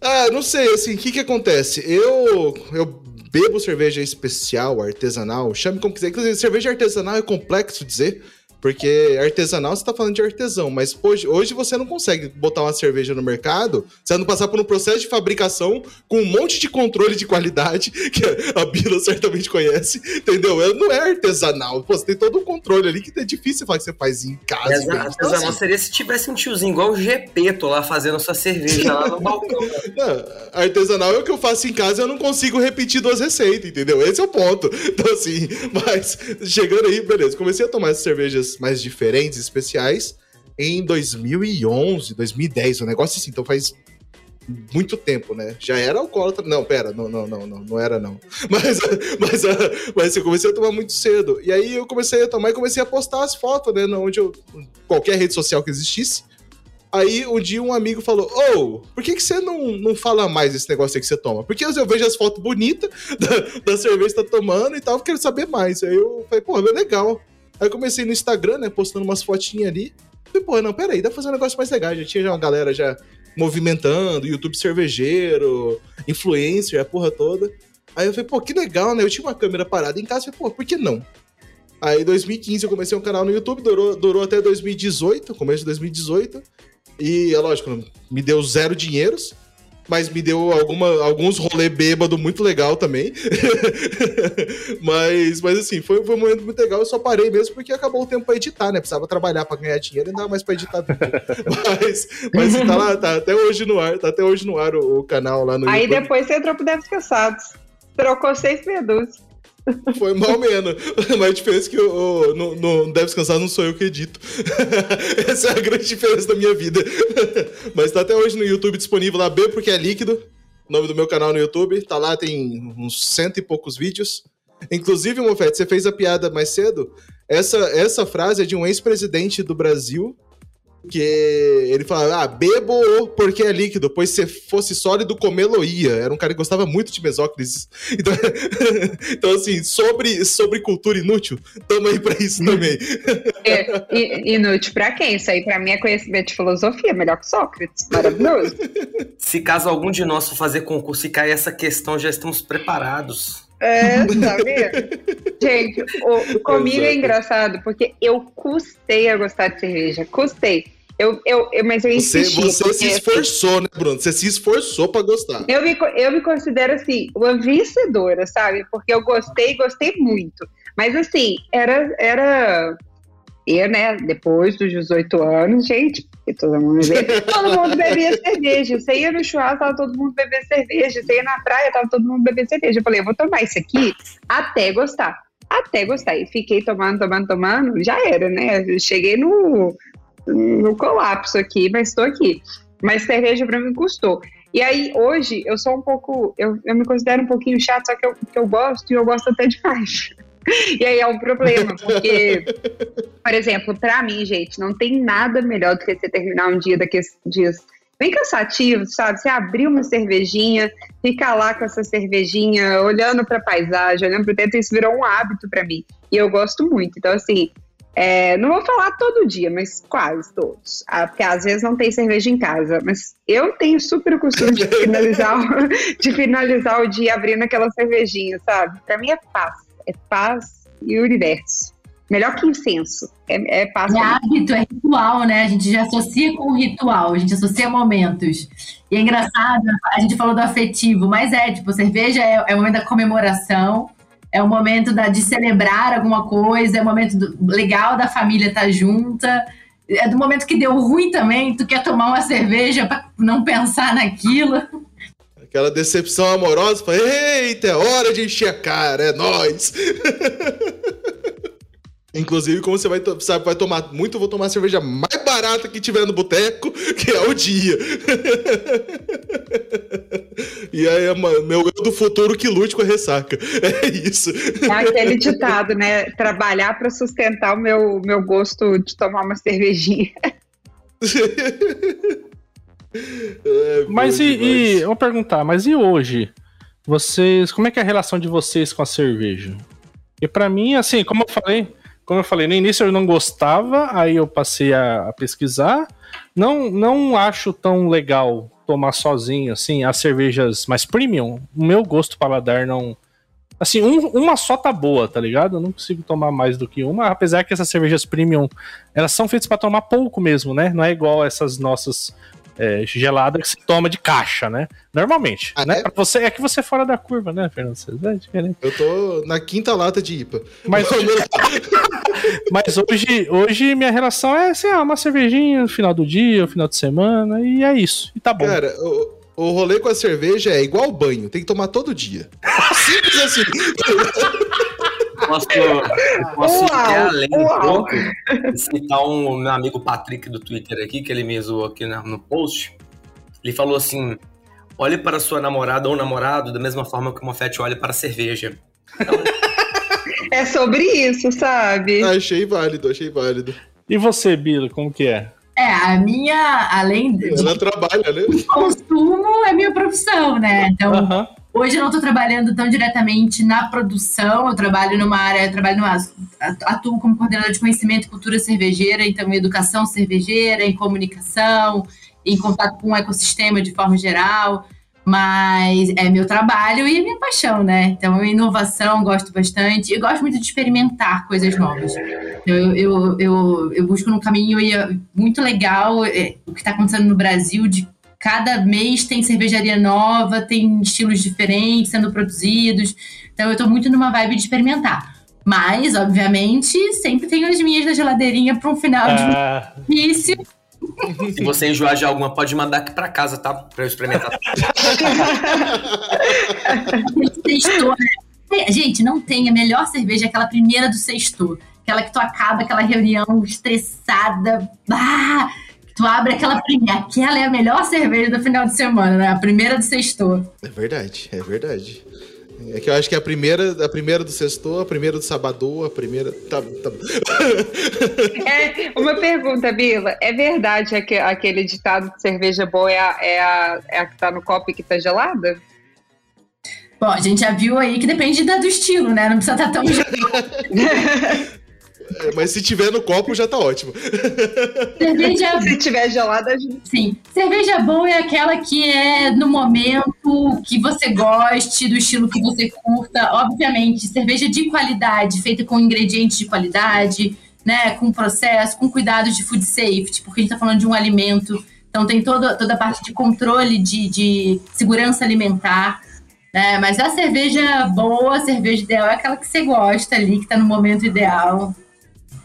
Ah, não sei, assim, o que que acontece? Eu, eu bebo cerveja especial, artesanal, chame como quiser. Inclusive, cerveja artesanal é complexo dizer, porque artesanal você tá falando de artesão, mas hoje, hoje você não consegue botar uma cerveja no mercado você não passar por um processo de fabricação com um monte de controle de qualidade, que a Bila certamente conhece, entendeu? Ela não é artesanal, pô, você tem todo um controle ali que é difícil falar que você faz em casa. Então, artesanal assim, seria se tivesse um tiozinho igual o Gepeto lá fazendo sua cerveja lá no balcão. Não, artesanal é o que eu faço em casa e eu não consigo repetir duas receitas, entendeu? Esse é o ponto. Então, assim, mas chegando aí, beleza. Comecei a tomar essas cervejas mais diferentes, especiais, em 2011, 2010, um negócio assim. Então faz muito tempo, né? Já era alcoólatra. Não, pera, não, não, não, não, não era não. Mas, mas, mas eu comecei a tomar muito cedo. E aí eu comecei a tomar e comecei a postar as fotos, né? Onde eu. Qualquer rede social que existisse. Aí um dia um amigo falou: Ô, por que, que você não, não fala mais desse negócio aí que você toma? Porque eu vejo as fotos bonitas da, da cerveja que você tá tomando e tal, eu quero saber mais. Aí eu falei, pô, é legal. Aí eu comecei no Instagram, né, postando umas fotinhas ali. Falei, pô, não, peraí, dá pra fazer um negócio mais legal. Já tinha já uma galera já movimentando, YouTube cervejeiro, influencer, a porra toda. Aí eu falei, pô, que legal, né? Eu tinha uma câmera parada em casa, falei, pô, por que não? Aí em 2015 eu comecei um canal no YouTube, durou, durou até 2018, começo de 2018. E é lógico, me deu zero dinheiros, mas me deu alguma, alguns rolê bêbado muito legal também. mas, mas assim, foi, foi um momento muito legal. Eu só parei mesmo porque acabou o tempo pra editar, né? Precisava trabalhar pra ganhar dinheiro e não dava mais pra editar vídeo. mas, mas tá lá, tá até hoje no ar, tá até hoje no ar o, o canal lá no Aí YouTube. depois você entrou pro Deves Cansados. Trocou seis medos. Foi mal menos. Mas a diferença é que o, no, no Deve Descansar não sou eu que edito. Essa é a grande diferença da minha vida. Mas tá até hoje no YouTube disponível lá, B porque é líquido. O nome do meu canal no YouTube. Tá lá, tem uns cento e poucos vídeos. Inclusive, Mofete, você fez a piada mais cedo. Essa, essa frase é de um ex-presidente do Brasil. Que ele fala, ah, bebo porque é líquido, pois se fosse sólido, comê-lo-ia. Era um cara que gostava muito de mesóclise. Então, então, assim, sobre, sobre cultura inútil, tamo aí pra isso também. É, inútil pra quem? Isso aí pra mim é conhecimento de filosofia, melhor que Sócrates. Maravilhoso. Se caso algum de nós for fazer concurso e cair essa questão, já estamos preparados. É, tá vendo? Gente, o- comigo é Exato. engraçado porque eu custei a gostar de cerveja. Custei. Eu, eu, eu- mas eu Você, insisti. você porque, se assim, esforçou, né, Bruno? Você se esforçou pra gostar. Eu me, eu me considero assim, uma vencedora, sabe? Porque eu gostei, gostei muito. Mas assim, era. era eu, né, depois dos 18 anos, gente, todo mundo bebia, todo mundo bebia cerveja. Você ia no churrasco, tava todo mundo bebendo cerveja. Você ia na praia, tava todo mundo bebendo cerveja. Eu falei, eu vou tomar isso aqui até gostar. Até gostar. E fiquei tomando, tomando, tomando, já era, né? Cheguei no, no colapso aqui, mas estou aqui. Mas cerveja pra mim custou. E aí, hoje, eu sou um pouco. Eu, eu me considero um pouquinho chato, só que eu, que eu gosto e eu gosto até demais. E aí é um problema, porque, por exemplo, pra mim, gente, não tem nada melhor do que você terminar um dia daqueles dias bem cansativos, sabe? Você abrir uma cervejinha, ficar lá com essa cervejinha, olhando pra paisagem, olhando pro teto, isso virou um hábito pra mim. E eu gosto muito. Então, assim, é, não vou falar todo dia, mas quase todos. Ah, porque às vezes não tem cerveja em casa. Mas eu tenho super o costume de finalizar, o- de finalizar o dia abrindo aquela cervejinha, sabe? Pra mim é paz. É paz e universo. Melhor que incenso. É, é É Páscoa. hábito, é ritual, né? A gente já associa com o ritual, a gente associa momentos. E é engraçado, a gente falou do afetivo, mas é, tipo, cerveja é, é o momento da comemoração, é o momento da, de celebrar alguma coisa, é o momento do- legal da família estar junta. É do momento que deu ruim também, tu quer tomar uma cerveja pra não pensar naquilo. Aquela decepção amorosa, fala, eita, é hora de encher a cara, é nóis. Inclusive, como você vai, to- sabe, vai tomar muito, eu vou tomar a cerveja mais barata que tiver no boteco, que é o dia. e aí, mano, meu eu do futuro que lute com a ressaca. É isso. É aquele ditado, né? Trabalhar para sustentar o meu, meu gosto de tomar uma cervejinha. É, Mas e, e eu vou perguntar, mas e hoje? Vocês, como é que é a relação de vocês com a cerveja? E pra mim, assim, como eu falei, como eu falei, no início eu não gostava, aí eu passei a, a pesquisar. Não, não acho tão legal tomar sozinho, assim, as cervejas mais premium. O meu gosto paladar não. Assim, um- uma só tá boa, tá ligado? Eu não consigo tomar mais do que uma, apesar que essas cervejas premium, elas são feitas pra tomar pouco mesmo, né? Não é igual essas nossas é, geladas que se toma de caixa, né? Normalmente, Ah, né? é? Você, é que você é fora da curva, né, Fernando? É diferente. Eu tô na quinta lata de IPA. Mas, mas hoje, hoje minha relação é assim, ah, uma cervejinha no final do dia, no final de semana, e é isso. E tá bom. Cara, o, o rolê com a cerveja é igual banho, tem que tomar todo dia. Simples assim. Posso, posso ir Uau, além um pouco citar um meu amigo Patrick do Twitter aqui, que ele me zoou aqui no post. Ele falou assim: olhe para sua namorada ou namorado da mesma forma que uma fete olha para a cerveja. É sobre isso, sabe? achei válido, achei válido. E você, Bila, como que é? É, a minha, além de Ela trabalha, né? consumo, é minha profissão, né? Então, Aham. Hoje eu não estou trabalhando tão diretamente na produção, eu trabalho numa área, eu trabalho numa, atuo como coordenadora de conhecimento e cultura cervejeira, então em educação cervejeira, em comunicação, em contato com o ecossistema de forma geral, mas é meu trabalho e é minha paixão, né? Então, inovação, gosto bastante, eu gosto muito de experimentar coisas novas. Então, eu, eu, eu, eu busco num caminho ó, muito legal é, o que está acontecendo no Brasil de cada mês tem cervejaria nova, tem estilos diferentes sendo produzidos. Então eu tô muito numa vibe de experimentar. Mas, obviamente, sempre tenho as minhas na geladeirinha para um final de Ah, início. Se você enjoar de alguma, pode mandar aqui para casa, tá? Para eu experimentar. Sextou, né? Gente, não tem a melhor cerveja, aquela primeira do sexto. Aquela que tu acaba aquela reunião estressada. Ah, tu abre aquela primeira. Aquela é a melhor cerveja do final de semana, né? A primeira do sexto. É verdade, é verdade. É que eu acho que a primeira, a primeira do sexto, a primeira do sábado, a primeira. Tá, tá... É, uma pergunta, Bila. É verdade aque- aquele ditado de cerveja boa é a, é a, é a que tá no copo e que tá gelada? Bom, a gente já viu aí que depende da- do estilo, né? Não precisa estar tão É, Mas se tiver no copo já tá ótimo. cerveja Se tiver gelada, a gente... Sim. Cerveja boa é aquela que é no momento que você goste, do estilo que você curta. Obviamente, cerveja de qualidade, feita com ingredientes de qualidade, né? Com processo, com cuidados de food safety, porque a gente está falando de um alimento. Então tem toda, toda a parte de controle de, de segurança alimentar. Né? Mas a cerveja boa, a cerveja ideal é aquela que você gosta ali, que está no momento ideal.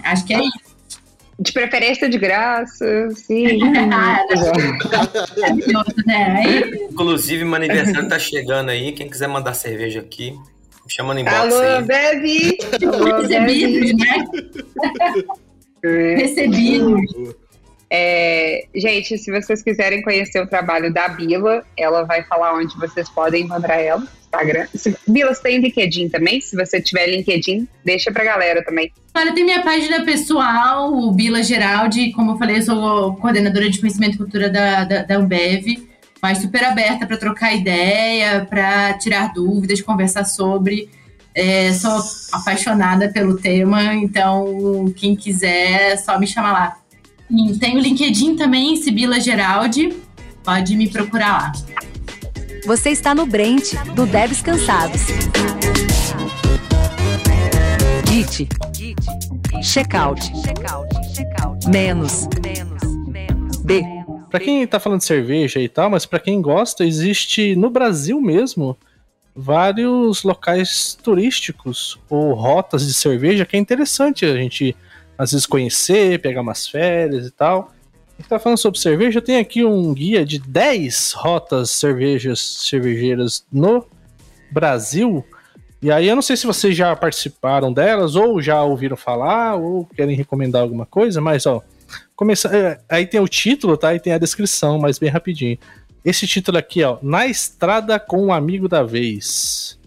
Acho que é isso. De preferência de graça, sim. Maravilhoso, né? Aí Inclusive, meu aniversário tá chegando aí. Quem quiser mandar cerveja aqui, me chama no inbox Alô, aí. Bebe! Alô, recebidos, né? Bebe! Recebidos. É, gente, se vocês quiserem conhecer o trabalho da Bila, ela vai falar onde vocês podem encontrar ela. Instagram. Bila, você tem LinkedIn também? Se você tiver LinkedIn, deixa pra galera também. Olha, tem minha página pessoal, o Bila Geraldi. Como eu falei, eu sou coordenadora de conhecimento e cultura da, da, da mas super aberta para trocar ideia, para tirar dúvidas, conversar sobre. É, sou apaixonada pelo tema, então quem quiser, é só me chamar lá. E tem o LinkedIn também, Sibila Geraldi. Pode me procurar lá. Você está no Brent, do Devs Cansados. Git, Checkout. Menos. B. Pra quem tá falando de cerveja e tal, mas pra quem gosta, existe no Brasil mesmo vários locais turísticos ou rotas de cerveja que é interessante a gente às vezes conhecer, pegar umas férias e tal. A gente tá falando sobre cerveja, eu tenho aqui um guia de 10 rotas cervejas cervejeiras no Brasil. E aí eu não sei se vocês já participaram delas, ou já ouviram falar, ou querem recomendar alguma coisa, mas ó, começa, é, aí tem o título, tá? E tem a descrição, mas bem rapidinho. Esse título aqui, ó, Na Estrada com o Amigo da Vez.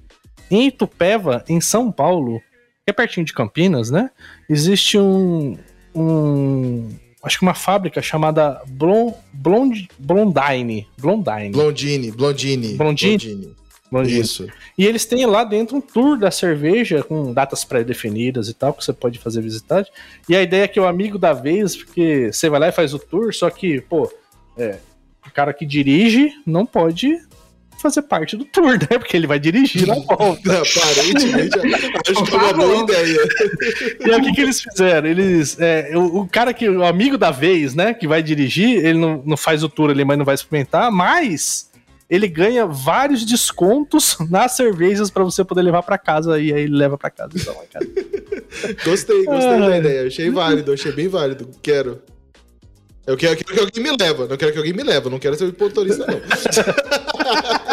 Em Itupeva, em São Paulo, que é pertinho de Campinas, né? Existe um, um acho que uma fábrica chamada Blond, Blond, Blondine. Blondine. Blondine, Blondine. Blondine? Blondine. Isso. E eles têm lá dentro um tour da cerveja com datas pré-definidas e tal, que você pode fazer visitante. E a ideia é que o amigo da vez, porque você vai lá e faz o tour, só que, pô, é, o cara que dirige não pode fazer parte do tour, né? Porque ele vai dirigir na volta. Aparentemente, acho que é uma boa ideia. E aí, o que, que eles fizeram? Eles. é, o, o cara que. O amigo da vez, né? Que vai dirigir, ele não, não faz o tour ali, mas não vai experimentar, mas ele ganha vários descontos nas cervejas pra você poder levar pra casa e aí ele leva pra casa. Então, cara. Gostei, gostei da Ah. ideia. Achei válido, achei bem válido. Quero. Eu quero, eu quero que alguém me leva. Não quero que alguém me leva. Não quero ser motorista, não.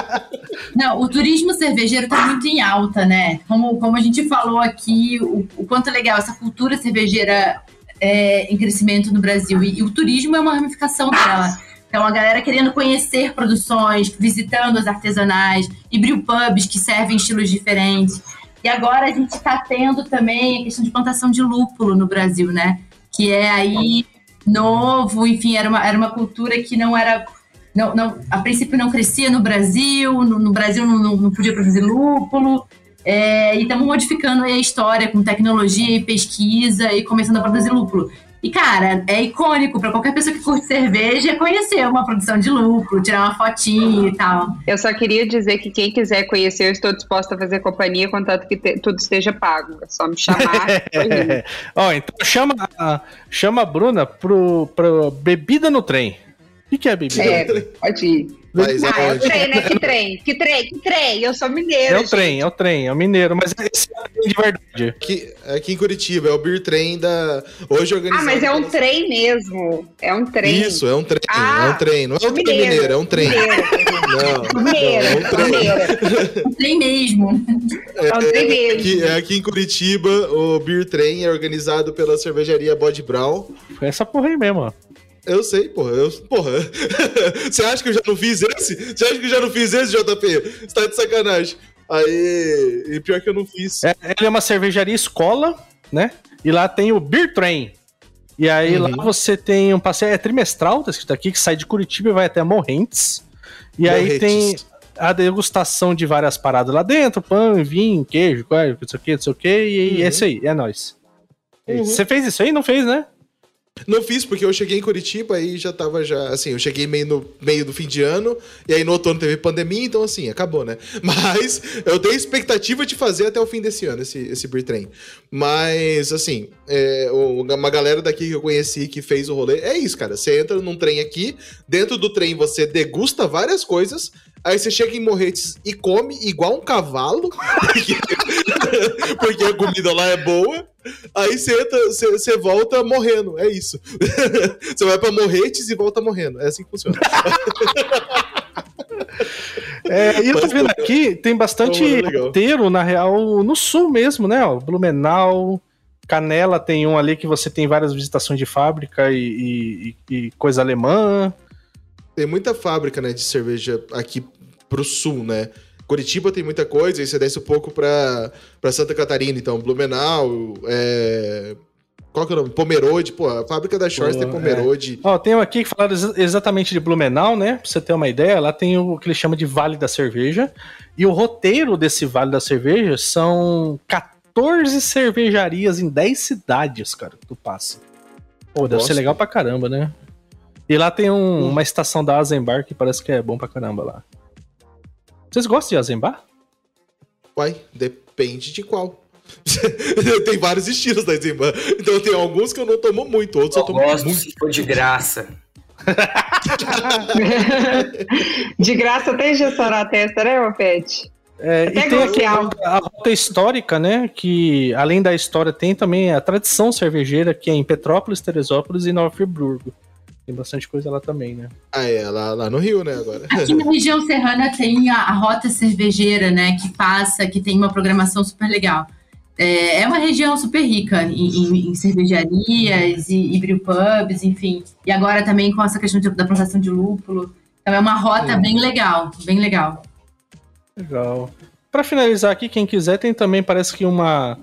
Não, o turismo cervejeiro está muito em alta, né? Como, como a gente falou aqui, o, o quanto é legal essa cultura cervejeira é, em crescimento no Brasil. E, e o turismo é uma ramificação dela. Então, a galera querendo conhecer produções, visitando as artesanais, e brewpubs que servem estilos diferentes. E agora a gente está tendo também a questão de plantação de lúpulo no Brasil, né? Que é aí novo, enfim, era uma, era uma cultura que não era não, não, a princípio não crescia no Brasil, no, no Brasil não, não, podia produzir lúpulo, é, e estamos modificando aí a história com tecnologia e pesquisa e começando a produzir lúpulo. E, cara, é icônico para qualquer pessoa que curte cerveja conhecer uma produção de lúpulo, tirar uma fotinho e tal. Eu só queria dizer que quem quiser conhecer, eu estou disposta a fazer companhia, contanto que te- tudo esteja pago. É só me chamar. Ó, então chama, a- chama a Bruna pro, pro Bebida no Trem. O que, que é bebida É, trem? pode ir. Mas Ah, é o trem, né? Que trem? Que trem? Que trem? Eu sou mineira. É o gente. trem, é o trem, é o mineiro, mas esse é o trem de verdade. Aqui, aqui em Curitiba, é o Beer Train da. Hoje organizado. Ah, mas é um trem mesmo. É um trem. Isso, é um trem. Ah, é um trem. Não é um trem mineiro, mineiro, é um trem. Mineiro. Não, não, é um trem. Não tem mesmo. É um trem mesmo. Aqui, é aqui em Curitiba, o Beer Train é organizado pela cervejaria Bode Brown. Foi essa porra aí mesmo, ó. Eu sei, porra. Eu, porra. Você acha que eu já não fiz esse? Você acha que eu já não fiz esse, JP? Você tá de sacanagem. Aí. E pior que eu não fiz. É, ele é uma cervejaria escola, né? E lá tem o Beer Train. E aí Uhum. lá você tem um passeio, é trimestral, tá escrito aqui, que sai de Curitiba e vai até Morrentes. E aí Morretes. tem a degustação de várias paradas lá dentro, pão, vinho, queijo, não sei o que, não sei o que, e Uhum. é isso aí, é nóis. Uhum. Você fez isso aí? Não fez, né? Não fiz porque eu cheguei em Curitiba e já tava já, assim, eu cheguei meio no meio do fim de ano e aí no outono teve pandemia, então assim, acabou, né? Mas eu tenho expectativa de fazer até o fim desse ano esse, esse Beer Train. Mas, assim, é, uma galera daqui que eu conheci que fez o rolê, é isso, cara. Você entra num trem aqui, dentro do trem você degusta várias coisas, aí você chega em Morretes e come igual um cavalo, porque, porque a comida lá é boa. Aí você, entra, você, você volta morrendo, é isso. você vai pra Morretes e volta morrendo. É assim que funciona. É, e eu tô vendo aqui, tem bastante legal. roteiro, na real, no sul mesmo, né? Ó, Blumenau, Canela tem um ali que você tem várias visitações de fábrica e, e- e coisa alemã. Tem muita fábrica, né, de cerveja aqui pro sul, né? Curitiba tem muita coisa, aí você desce um pouco pra, pra Santa Catarina, então, Blumenau, é... Qual que é o nome? Pomerode, pô, a fábrica da Shores tem Pomerode. Ó, tem um aqui que falaram exa- exatamente de Blumenau, né? Pra você ter uma ideia, lá tem o que eles chamam de Vale da Cerveja. E o roteiro desse Vale da Cerveja são 14 cervejarias em 10 cidades, cara, tu passa. Pô, deve ser Gosto. legal pra caramba, né? E lá tem um- uma estação da Azenbar que parece que é bom pra caramba lá. Vocês gostam de Azenbar? Uai, depende de qual. tem vários estilos da Eisenbahn. Então tem alguns que eu não tomo muito, outros eu, Eu tomo gosto muito. se for de graça. De graça tem injeção na testa, né, ô Pet? É, Até e tem aqui a, a rota histórica, né? Que além da história, tem também a tradição cervejeira, que é em Petrópolis, Teresópolis e Nova Friburgo. Tem bastante coisa lá também, né? Ah, é, lá, lá no Rio, né, agora. Aqui na região serrana tem a, a rota cervejeira, né? Que passa, que tem uma programação super legal. É, é uma região super rica em, em- em cervejarias e, e brewpubs, enfim. E agora também com essa questão de- da plantação de lúpulo. Então é uma rota bem legal, bem legal. Legal. Pra finalizar aqui, quem quiser, tem também, parece que uma,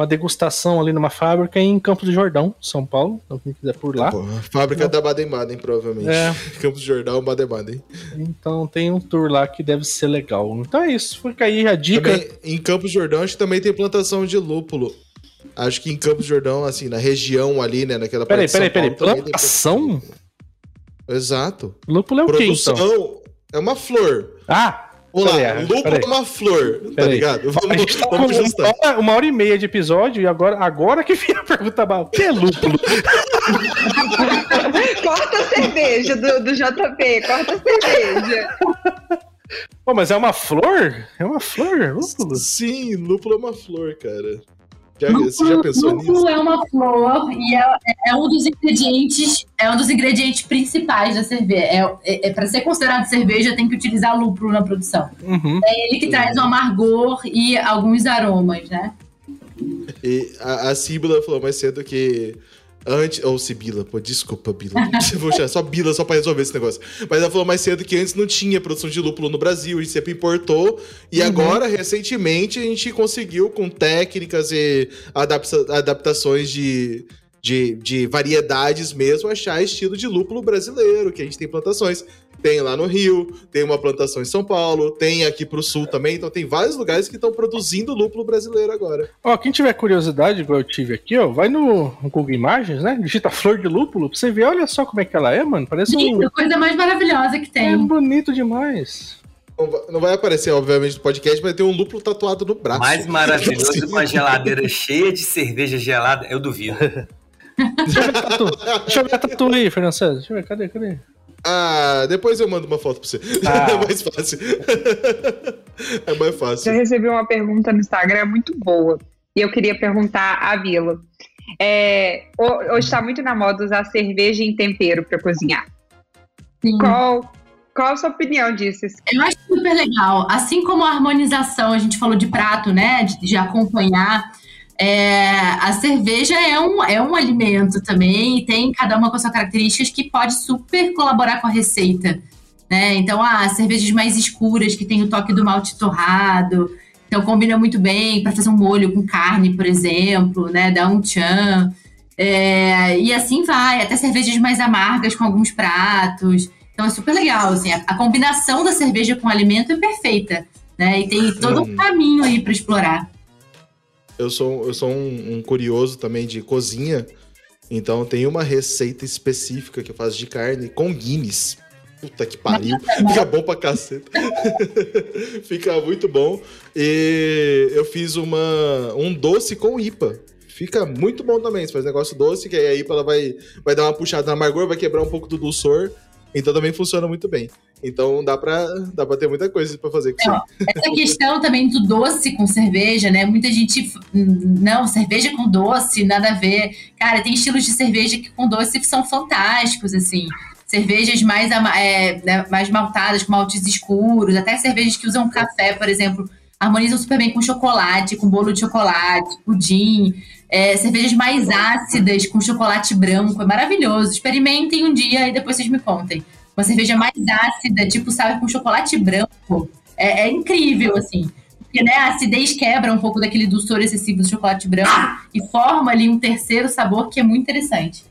uma degustação ali numa fábrica em Campos do Jordão, São Paulo. Então, quem quiser por lá. Pô, fábrica da Baden-Baden, provavelmente. É. Campos de Jordão, Baden-Baden. Então tem um tour lá que deve ser legal. Então é isso. Fica aí a dica. Também, em Campos de Jordão, acho que também tem plantação de lúpulo. Acho que em Campos de Jordão, assim, na região ali, né, naquela Peraí, parte peraí, peraí. Tem Plantação? Exato. Lúpulo é o quê, então? Produção é uma flor. Ah! Olá, Peraí, lúpulo peraí. é uma flor, tá Peraí. ligado? A Vamos, gente tá com vamos uma hora, uma hora e meia de episódio e agora, agora que vem a pergunta mal. O que é lúpulo? Corta a cerveja do, do JP, corta a cerveja. Pô, mas é uma flor? É uma flor? Lúpulo? Sim, lúpulo é uma flor, cara. Já, você já pensou nisso? Lúpulo é uma flor e é, é um dos ingredientes, é um dos ingredientes principais da cerveja. É, é, é para ser considerado cerveja tem que utilizar lúpulo na produção. Uhum. É ele que traz o amargor e alguns aromas, né? E a, a Síbila falou mais cedo que antes. Ou Sibila, pô, desculpa, Bila. Vou chamar só Bila só pra resolver esse negócio. Mas ela falou mais cedo que antes não tinha produção de lúpulo no Brasil, a gente sempre importou. E agora, recentemente, a gente conseguiu, com técnicas e adapta- adaptações de. De, de variedades mesmo, achar estilo de lúpulo brasileiro, que a gente tem plantações. Tem lá no Rio, tem uma plantação em São Paulo, tem aqui pro sul também, então tem vários lugares que estão produzindo lúpulo brasileiro agora. Ó, quem tiver curiosidade, igual eu tive aqui, ó, vai no, Google Imagens, né? Digita flor de lúpulo pra você ver, olha só como é que ela é, mano. Parece um. Gente, a coisa mais maravilhosa que É tem. bonito demais. Não vai- aparecer, obviamente, no podcast, mas tem um lúpulo tatuado no braço. Mais maravilhoso que uma geladeira cheia de cerveja gelada, eu duvido. Deixa eu ver a tatu. Deixa eu ver a tatu aí, Fernando César. Deixa eu ver, cadê, cadê? Ah, depois eu mando uma foto pra você. Ah. É mais fácil. é mais Eu fácil. recebi uma pergunta no Instagram muito boa. E eu queria perguntar à Vila. É, ho- hoje está muito na moda usar cerveja em tempero para cozinhar. Sim. Qual, qual a sua opinião disso? Eu acho super legal. Assim como a harmonização, a gente falou de prato, né? De, de acompanhar. É, a cerveja é um, é um alimento também, e tem cada uma com suas características que pode super colaborar com a receita. Né? Então, ah, cervejas mais escuras, que tem o toque do malte torrado. Então, combina muito bem para fazer um molho com carne, por exemplo, né? Dar um tchan. É, e assim vai, até cervejas mais amargas com alguns pratos. Então é super legal, assim, a, a combinação da cerveja com o alimento é perfeita, né? E tem todo um caminho aí para explorar. Eu sou, eu sou um, um curioso também de cozinha. Então tem uma receita específica que eu faço de carne com Guinness. Puta que pariu. Fica bom pra caceta. Fica muito bom. E eu fiz uma, um doce com IPA. Fica muito bom também. Você faz negócio doce, que aí a IPA ela vai, vai dar uma puxada na amargor, vai quebrar um pouco do dulçor. Então também funciona muito bem. Então dá pra, dá pra ter muita coisa pra fazer com isso. Essa questão também do doce com cerveja, né? Muita gente. Não, cerveja com doce, nada a ver. Cara, tem estilos de cerveja que com doce são fantásticos, assim. Cervejas mais, é, né, mais maltadas, com maltes escuros, até cervejas que usam café, por exemplo, harmonizam super bem com chocolate, com bolo de chocolate, pudim. É, cervejas mais ácidas, com chocolate branco, é maravilhoso. Experimentem um dia e depois vocês me contem. Uma cerveja mais ácida, tipo, sabe, com chocolate branco. É, é incrível, assim. Porque, né, a acidez quebra um pouco daquele dulçor excessivo do chocolate branco e forma ali um terceiro sabor que é muito interessante.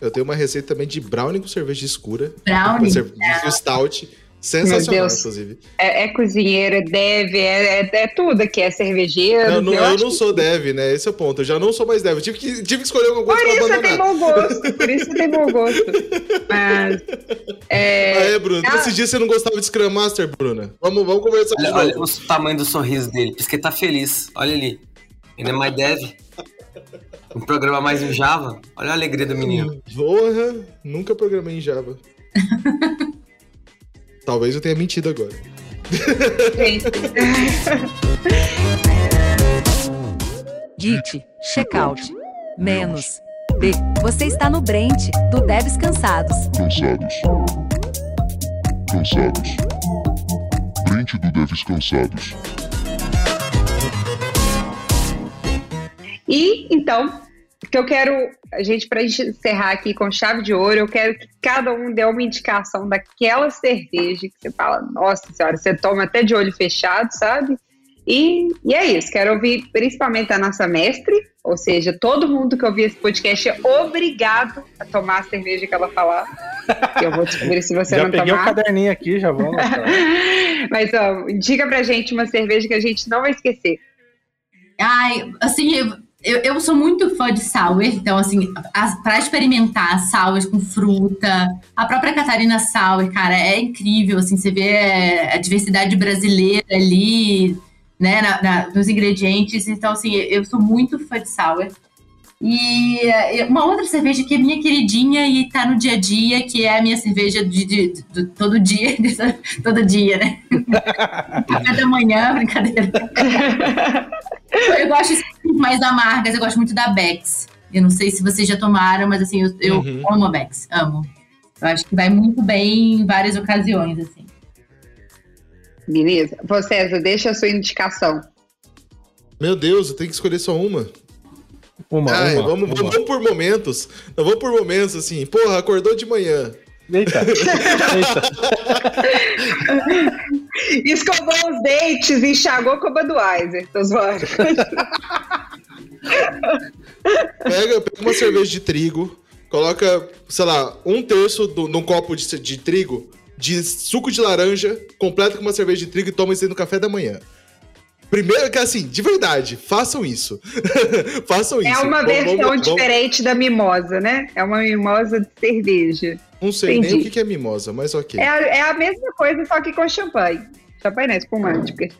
Eu tenho uma receita também de brownie com cerveja escura. Brownie. Cerveja stout. Sensacional, inclusive. É, é cozinheira, deve, é, é, é tudo aqui, é cervejeiro. Não, não, eu eu não sou dev, né? Esse é o ponto. Eu já não sou mais dev. Eu tive que, tive que escolher alguma Por coisa isso pra você tem abandonar. bom gosto, por isso tem bom gosto. Mas. Ah, É, é, Bruno. Ah. Esse dia você não gostava de Scrum Master, Bruna. Vamos, vamos conversar de Olha, novo. olha o tamanho do sorriso dele, por isso que ele tá feliz. Olha ali. Ele é mais dev. Um programa mais em Java. Olha a alegria do menino. Porra, nunca programei em Java. Talvez eu tenha mentido agora. Git, checkout. Menos. B. Você está no Brent, do Devs Cansados. Cansados. Cansados. Brent do Devs Cansados. E então, o que eu quero, a gente, para encerrar aqui com chave de ouro, eu quero que cada um dê uma indicação daquela cerveja que você fala, nossa senhora, você toma até de olho fechado, sabe? E, e é isso, quero ouvir principalmente a nossa mestre, ou seja, todo mundo que ouvir esse podcast é obrigado a tomar a cerveja que ela falar. Que eu vou descobrir se você já não peguei tomar. o caderninho aqui, já vamos. Mas ó, diga pra gente uma cerveja que a gente não vai esquecer. Ai, assim, eu, eu, eu sou muito fã de sour, então, assim, as, pra experimentar sours com fruta, a própria Catarina Sour, cara, é incrível, assim, você vê a diversidade brasileira ali, né, na- na- nos ingredientes, então, assim, eu sou muito fã de sour. E uma outra cerveja que é minha queridinha e tá no dia a dia, que é a minha cerveja de, de- de- todo dia, todo dia, né? Café da manhã, brincadeira. Eu gosto mais amargas, eu gosto muito da Bex. Eu não sei se vocês já tomaram, mas assim, eu, eu Uhum. amo a Bex, amo. Eu acho que vai muito bem em várias ocasiões, assim. Beleza? César, deixa a sua indicação. Meu Deus, eu tenho que escolher só uma. Uma, Ai, uma, vamos, uma. vamos por momentos. Não, vamos por momentos, assim. Porra, acordou de manhã. Eita, eita. Escovou os dentes, enxagou com a Budweiser. Tô zoando. Pega, pega uma cerveja de trigo, coloca, sei lá, um terço do, num copo de, de trigo de suco de laranja, completa com uma cerveja de trigo e toma isso aí no café da manhã. Primeiro que assim, de verdade, façam isso. façam isso. É uma Vamos- versão vamos- vamos- diferente da mimosa, né? É uma mimosa de cerveja. Não sei nem Entendi. o que que é mimosa, mas ok. É a, é a mesma coisa, só que com champanhe. Champanhe não, espumante. porque-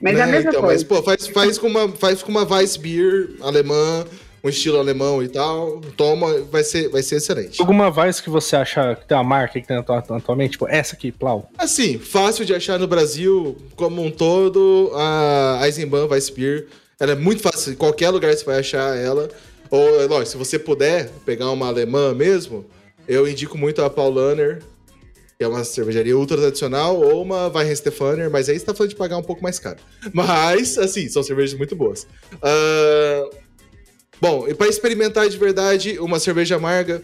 Mas é a Né, mesma então, coisa. Mas, pô, faz, faz, com uma, faz com uma Weissbier alemã, um estilo alemão e tal. Toma, vai ser, vai ser excelente. Alguma Vice que você acha que tem uma marca que tem atu- atualmente? Tipo, essa aqui, Plau. Assim, fácil de achar no Brasil como um todo, a Eisenbahn Weissbier. Ela é muito fácil, em qualquer lugar você vai achar ela. Ou, é lógico, se você puder pegar uma alemã mesmo, eu indico muito a Paulaner, que é uma cervejaria ultra tradicional, ou uma Weihenstephaner, mas aí você tá falando de pagar um pouco mais caro. Mas, assim, são cervejas muito boas. Ah, bom, e para experimentar de verdade uma cerveja amarga,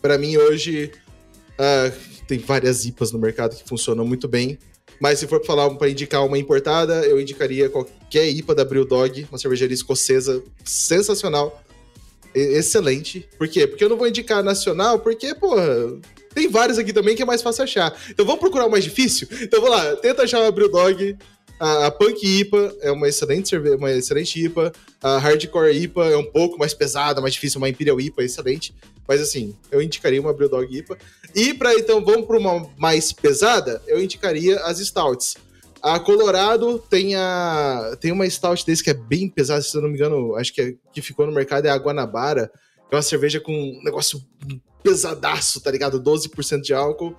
para mim hoje ah, tem várias IPAs no mercado que funcionam muito bem. Mas se for falar para indicar uma importada, eu indicaria qualquer IPA da Brewdog, uma cervejaria escocesa sensacional, excelente. Por quê? Porque eu não vou indicar nacional, porque, porra, tem vários aqui também que é mais fácil achar. Então vamos procurar o mais difícil? Então vamos lá, tenta achar uma Brewdog. A, a Punk IPA é uma excelente cerveja, uma excelente IPA. A Hardcore IPA é um pouco mais pesada, mais difícil, uma Imperial IPA excelente. Mas assim, eu indicaria uma Brewdog IPA. E para então vamos para uma mais pesada, eu indicaria as stouts. A Colorado tem a tem uma stout desse que é bem pesada, se eu não me engano, acho que é, que ficou no mercado é a Guanabara, que é uma cerveja com um negócio pesadaço, tá ligado? 12% de álcool.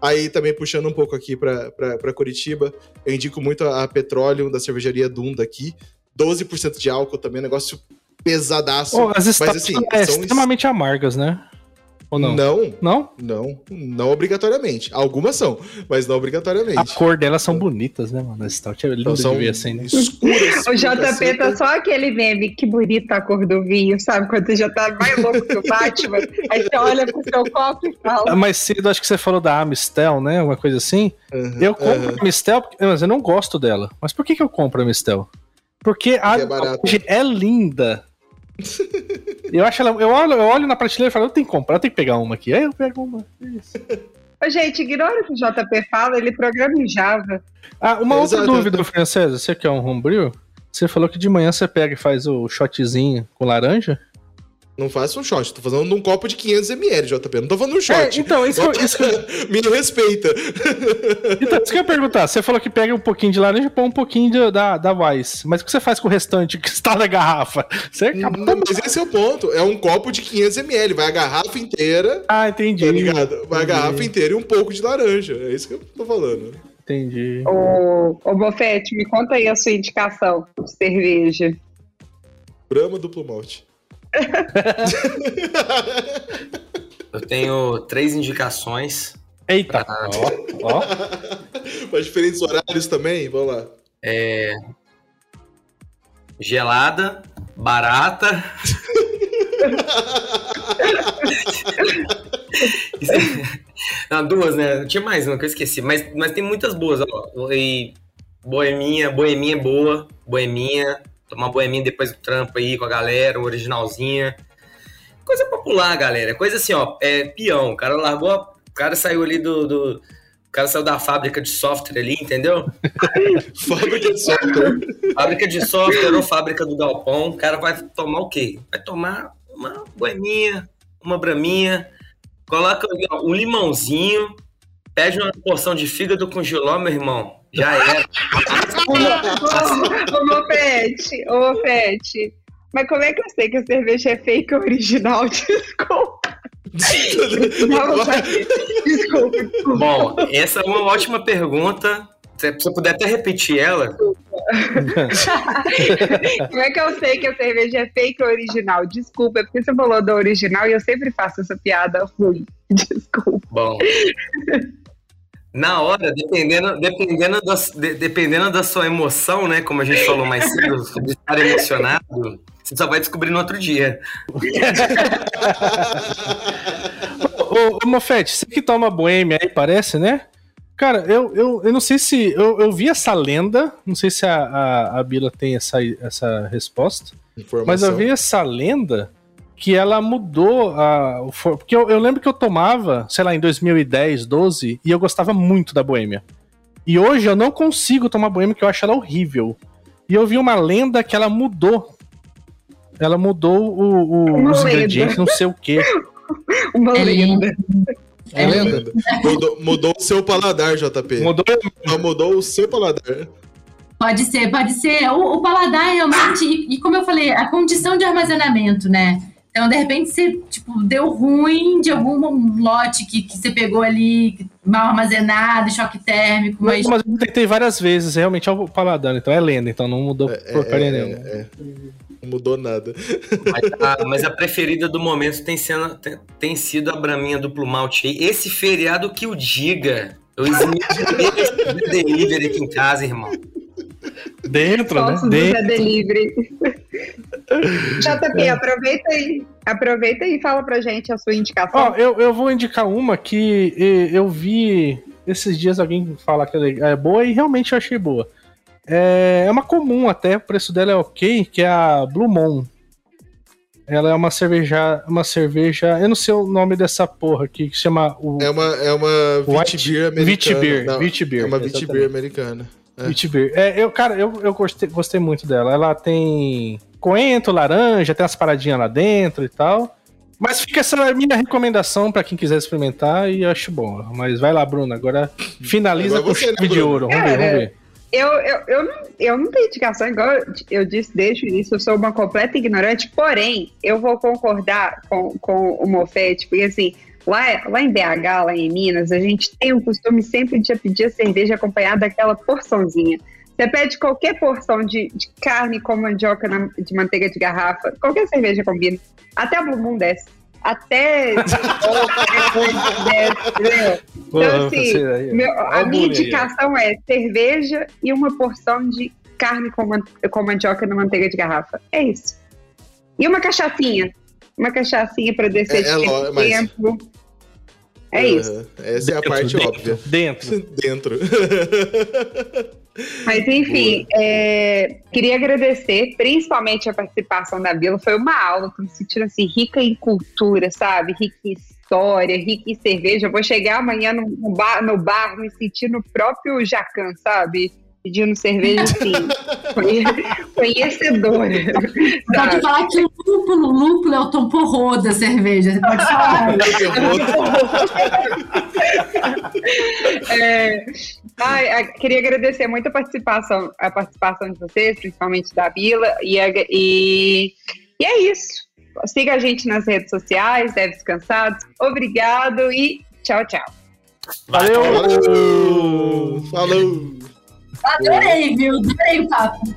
Aí também puxando um pouco aqui pra Curitiba, eu indico muito a, a Petróleo da cervejaria Dunda aqui. 12% de álcool também, negócio pesadaço. Oh, as stouts assim, são extremamente amargas, né? Ou não? Não, Não? não, não obrigatoriamente. Algumas são, mas não obrigatoriamente. A cor delas são bonitas, né, mano? A stout é linda Então, de ver assim, né? escuras. O JP tá só aquele meme, que bonita a cor do vinho, sabe? Quando você já tá mais louco que o Batman, aí você olha pro seu copo e fala. Ah, Mais cedo, acho que você falou da Amistel, né? Uma coisa assim. Aham, Eu compro aham. a Mistel, porque- mas eu não gosto dela. Mas por que, que eu compro a Mistel? Porque a é é linda. Eu acho ela. Eu olho, eu olho na prateleira e falo, eu tenho que comprar, eu tenho que pegar uma aqui. Aí eu pego uma. Isso. Ô, gente, ignora o que o JP fala, ele programa em Java. Ah, uma outra Exato. dúvida, Francesa. Você que é um homebrew? Você falou que de manhã você pega e faz o shotzinho com laranja? Não faça um shot. Tô falando de um copo de 500ml, JP. Não tô falando de um shot. É, então, isso, que eu- isso Me respeita. Então, isso que eu ia perguntar. Você falou que pega um pouquinho de laranja e põe um pouquinho de- da, da Weiss. Mas o que você faz com o restante que está na garrafa? Você acaba Não, mas esse é o ponto. É um copo de 500ml. Vai a garrafa inteira, Ah, entendi. tá ligado? Vai a garrafa inteira e um pouco de laranja. É isso que eu tô falando. Entendi. Ô, ô Bofete, me conta aí a sua indicação de cerveja. Brahma duplo malte. Eu tenho três indicações. Eita. Ó, ó. Para diferentes horários também, vamos lá. Gelada, barata. Não, duas, né? Tinha mais uma que eu esqueci. Mas, mas tem muitas boas. Ó. E boeminha, boeminha é boa. Boeminha. Tomar boeminha depois do trampo aí com a galera, originalzinha. Coisa popular, galera. Coisa assim, ó. É peão. O cara largou. O cara saiu ali do. do- O cara saiu da fábrica de software ali, entendeu? Fábrica de software. Fábrica de software ou fábrica do galpão, o cara vai tomar o quê? Vai tomar uma boeminha, uma braminha, coloca ali, ó, um limãozinho, pede uma porção de fígado com giló, meu irmão. Já era. Ô, ô, Bofete, ô, Bofete. Mas como é que eu sei que a cerveja é fake ou original? Desculpa. Não, desculpa, desculpa. Bom, essa é uma ótima pergunta. Se você puder até repetir ela, Como é que eu sei que a cerveja é fake ou original? Desculpa, é porque você falou da original e eu sempre faço essa piada ruim. Desculpa. bom. Na hora, dependendo, dependendo, da, de- dependendo da sua emoção, né? Como a gente falou mais cedo, de estar emocionado, você só vai descobrir no outro dia. Ô, ô Mofete, você que toma boêmia aí, parece, né? Cara, eu, eu, eu não sei se. Eu, eu vi essa lenda, não sei se a, a, a Bila tem essa, essa resposta, Informação. mas eu vi essa lenda que ela mudou a. o for- Porque eu, eu lembro que eu tomava, sei lá, em 2010, 12, e eu gostava muito da boêmia. E hoje eu não consigo tomar boêmia, porque eu acho ela horrível. E eu vi uma lenda que ela mudou. Ela mudou o- o- Uma os lenda. ingredientes, não sei o quê. Uma É lenda. É lenda. Mudou, mudou o seu paladar, JP. Mudou Só mudou o seu paladar. Pode ser, pode ser. O, o paladar realmente, e, e como eu falei, a condição de armazenamento, né? Então, de repente, você tipo, deu ruim de algum lote que, que você pegou ali, mal armazenado, choque térmico, mas. Mas eu tentei várias vezes, realmente é o paladar, então é lenda, então não mudou porcaria nenhuma. é. Não mudou nada. Mas a, mas a preferida do momento tem, sendo, tem, tem sido a Braminha duplo malte. aí. Esse feriado que o diga. Eu eximi de delivery aqui em casa, irmão. Dentro, né? Posso do Dentro. Zé Delivery. JP, aproveita aí. Aproveita e fala pra gente a sua indicação. Ó, eu, eu vou indicar uma que eu vi esses dias alguém falar que ela é boa e realmente eu achei boa. É, é uma comum até, o preço dela é ok, que é a Blue Moon. Ela é uma cerveja, uma cerveja, eu não sei o nome dessa porra aqui, que se chama o É uma, é uma White- Vitibir americana. Não, Vitibir, É uma. Vitibir americana. É. Vitibir. É, eu, cara, eu, eu gostei, gostei muito dela. Ela tem coentro, laranja, tem umas paradinhas lá dentro e tal. Mas fica essa minha recomendação pra quem quiser experimentar e eu acho boa. Mas vai lá, Bruno, agora finaliza Agora com você, né, chave de ouro. Vamos ver, vamos ver. Eu, eu, eu, não, eu não tenho indicação, igual eu disse desde o início, eu sou uma completa ignorante, porém, eu vou concordar com, com o Mofete, porque assim, lá, lá em BH, lá em Minas, a gente tem o costume sempre de pedir a cerveja acompanhada daquela porçãozinha. Você pede qualquer porção de, de carne com mandioca na- de manteiga de garrafa, qualquer cerveja combina. Até a Blue Moon desce. Até. desce, entendeu? Porra, Então, assim, ó. Meu- a minha indicação é cerveja e uma porção de carne com, man- com mandioca na manteiga de garrafa. É isso. E uma cachaçinha. Uma cachaçinha para descer É- é de mas- tempo. É isso. Aham. Essa é a Dentro, parte dentro, óbvia. Dentro. Dentro. Mas enfim, é, queria agradecer principalmente a participação da Bila. Foi uma aula, tô me sentindo assim, rica em cultura, sabe? Rica em história, rica em cerveja. Eu vou chegar amanhã no, no bar, no bar me sentindo o próprio Jacan, sabe? Pedindo cerveja, sim. Conhecedora. Pode falar que o lúpulo, lúpulo é o tom porrô da cerveja. Você pode falar. é, ai, queria agradecer muito a participação, a participação de vocês, principalmente da Bila, e, e, e é isso. Siga a gente nas redes sociais, Deve Descansados. Obrigado e tchau, tchau. Valeu! Valeu! Falou! Adorei, viu? Adorei o papo.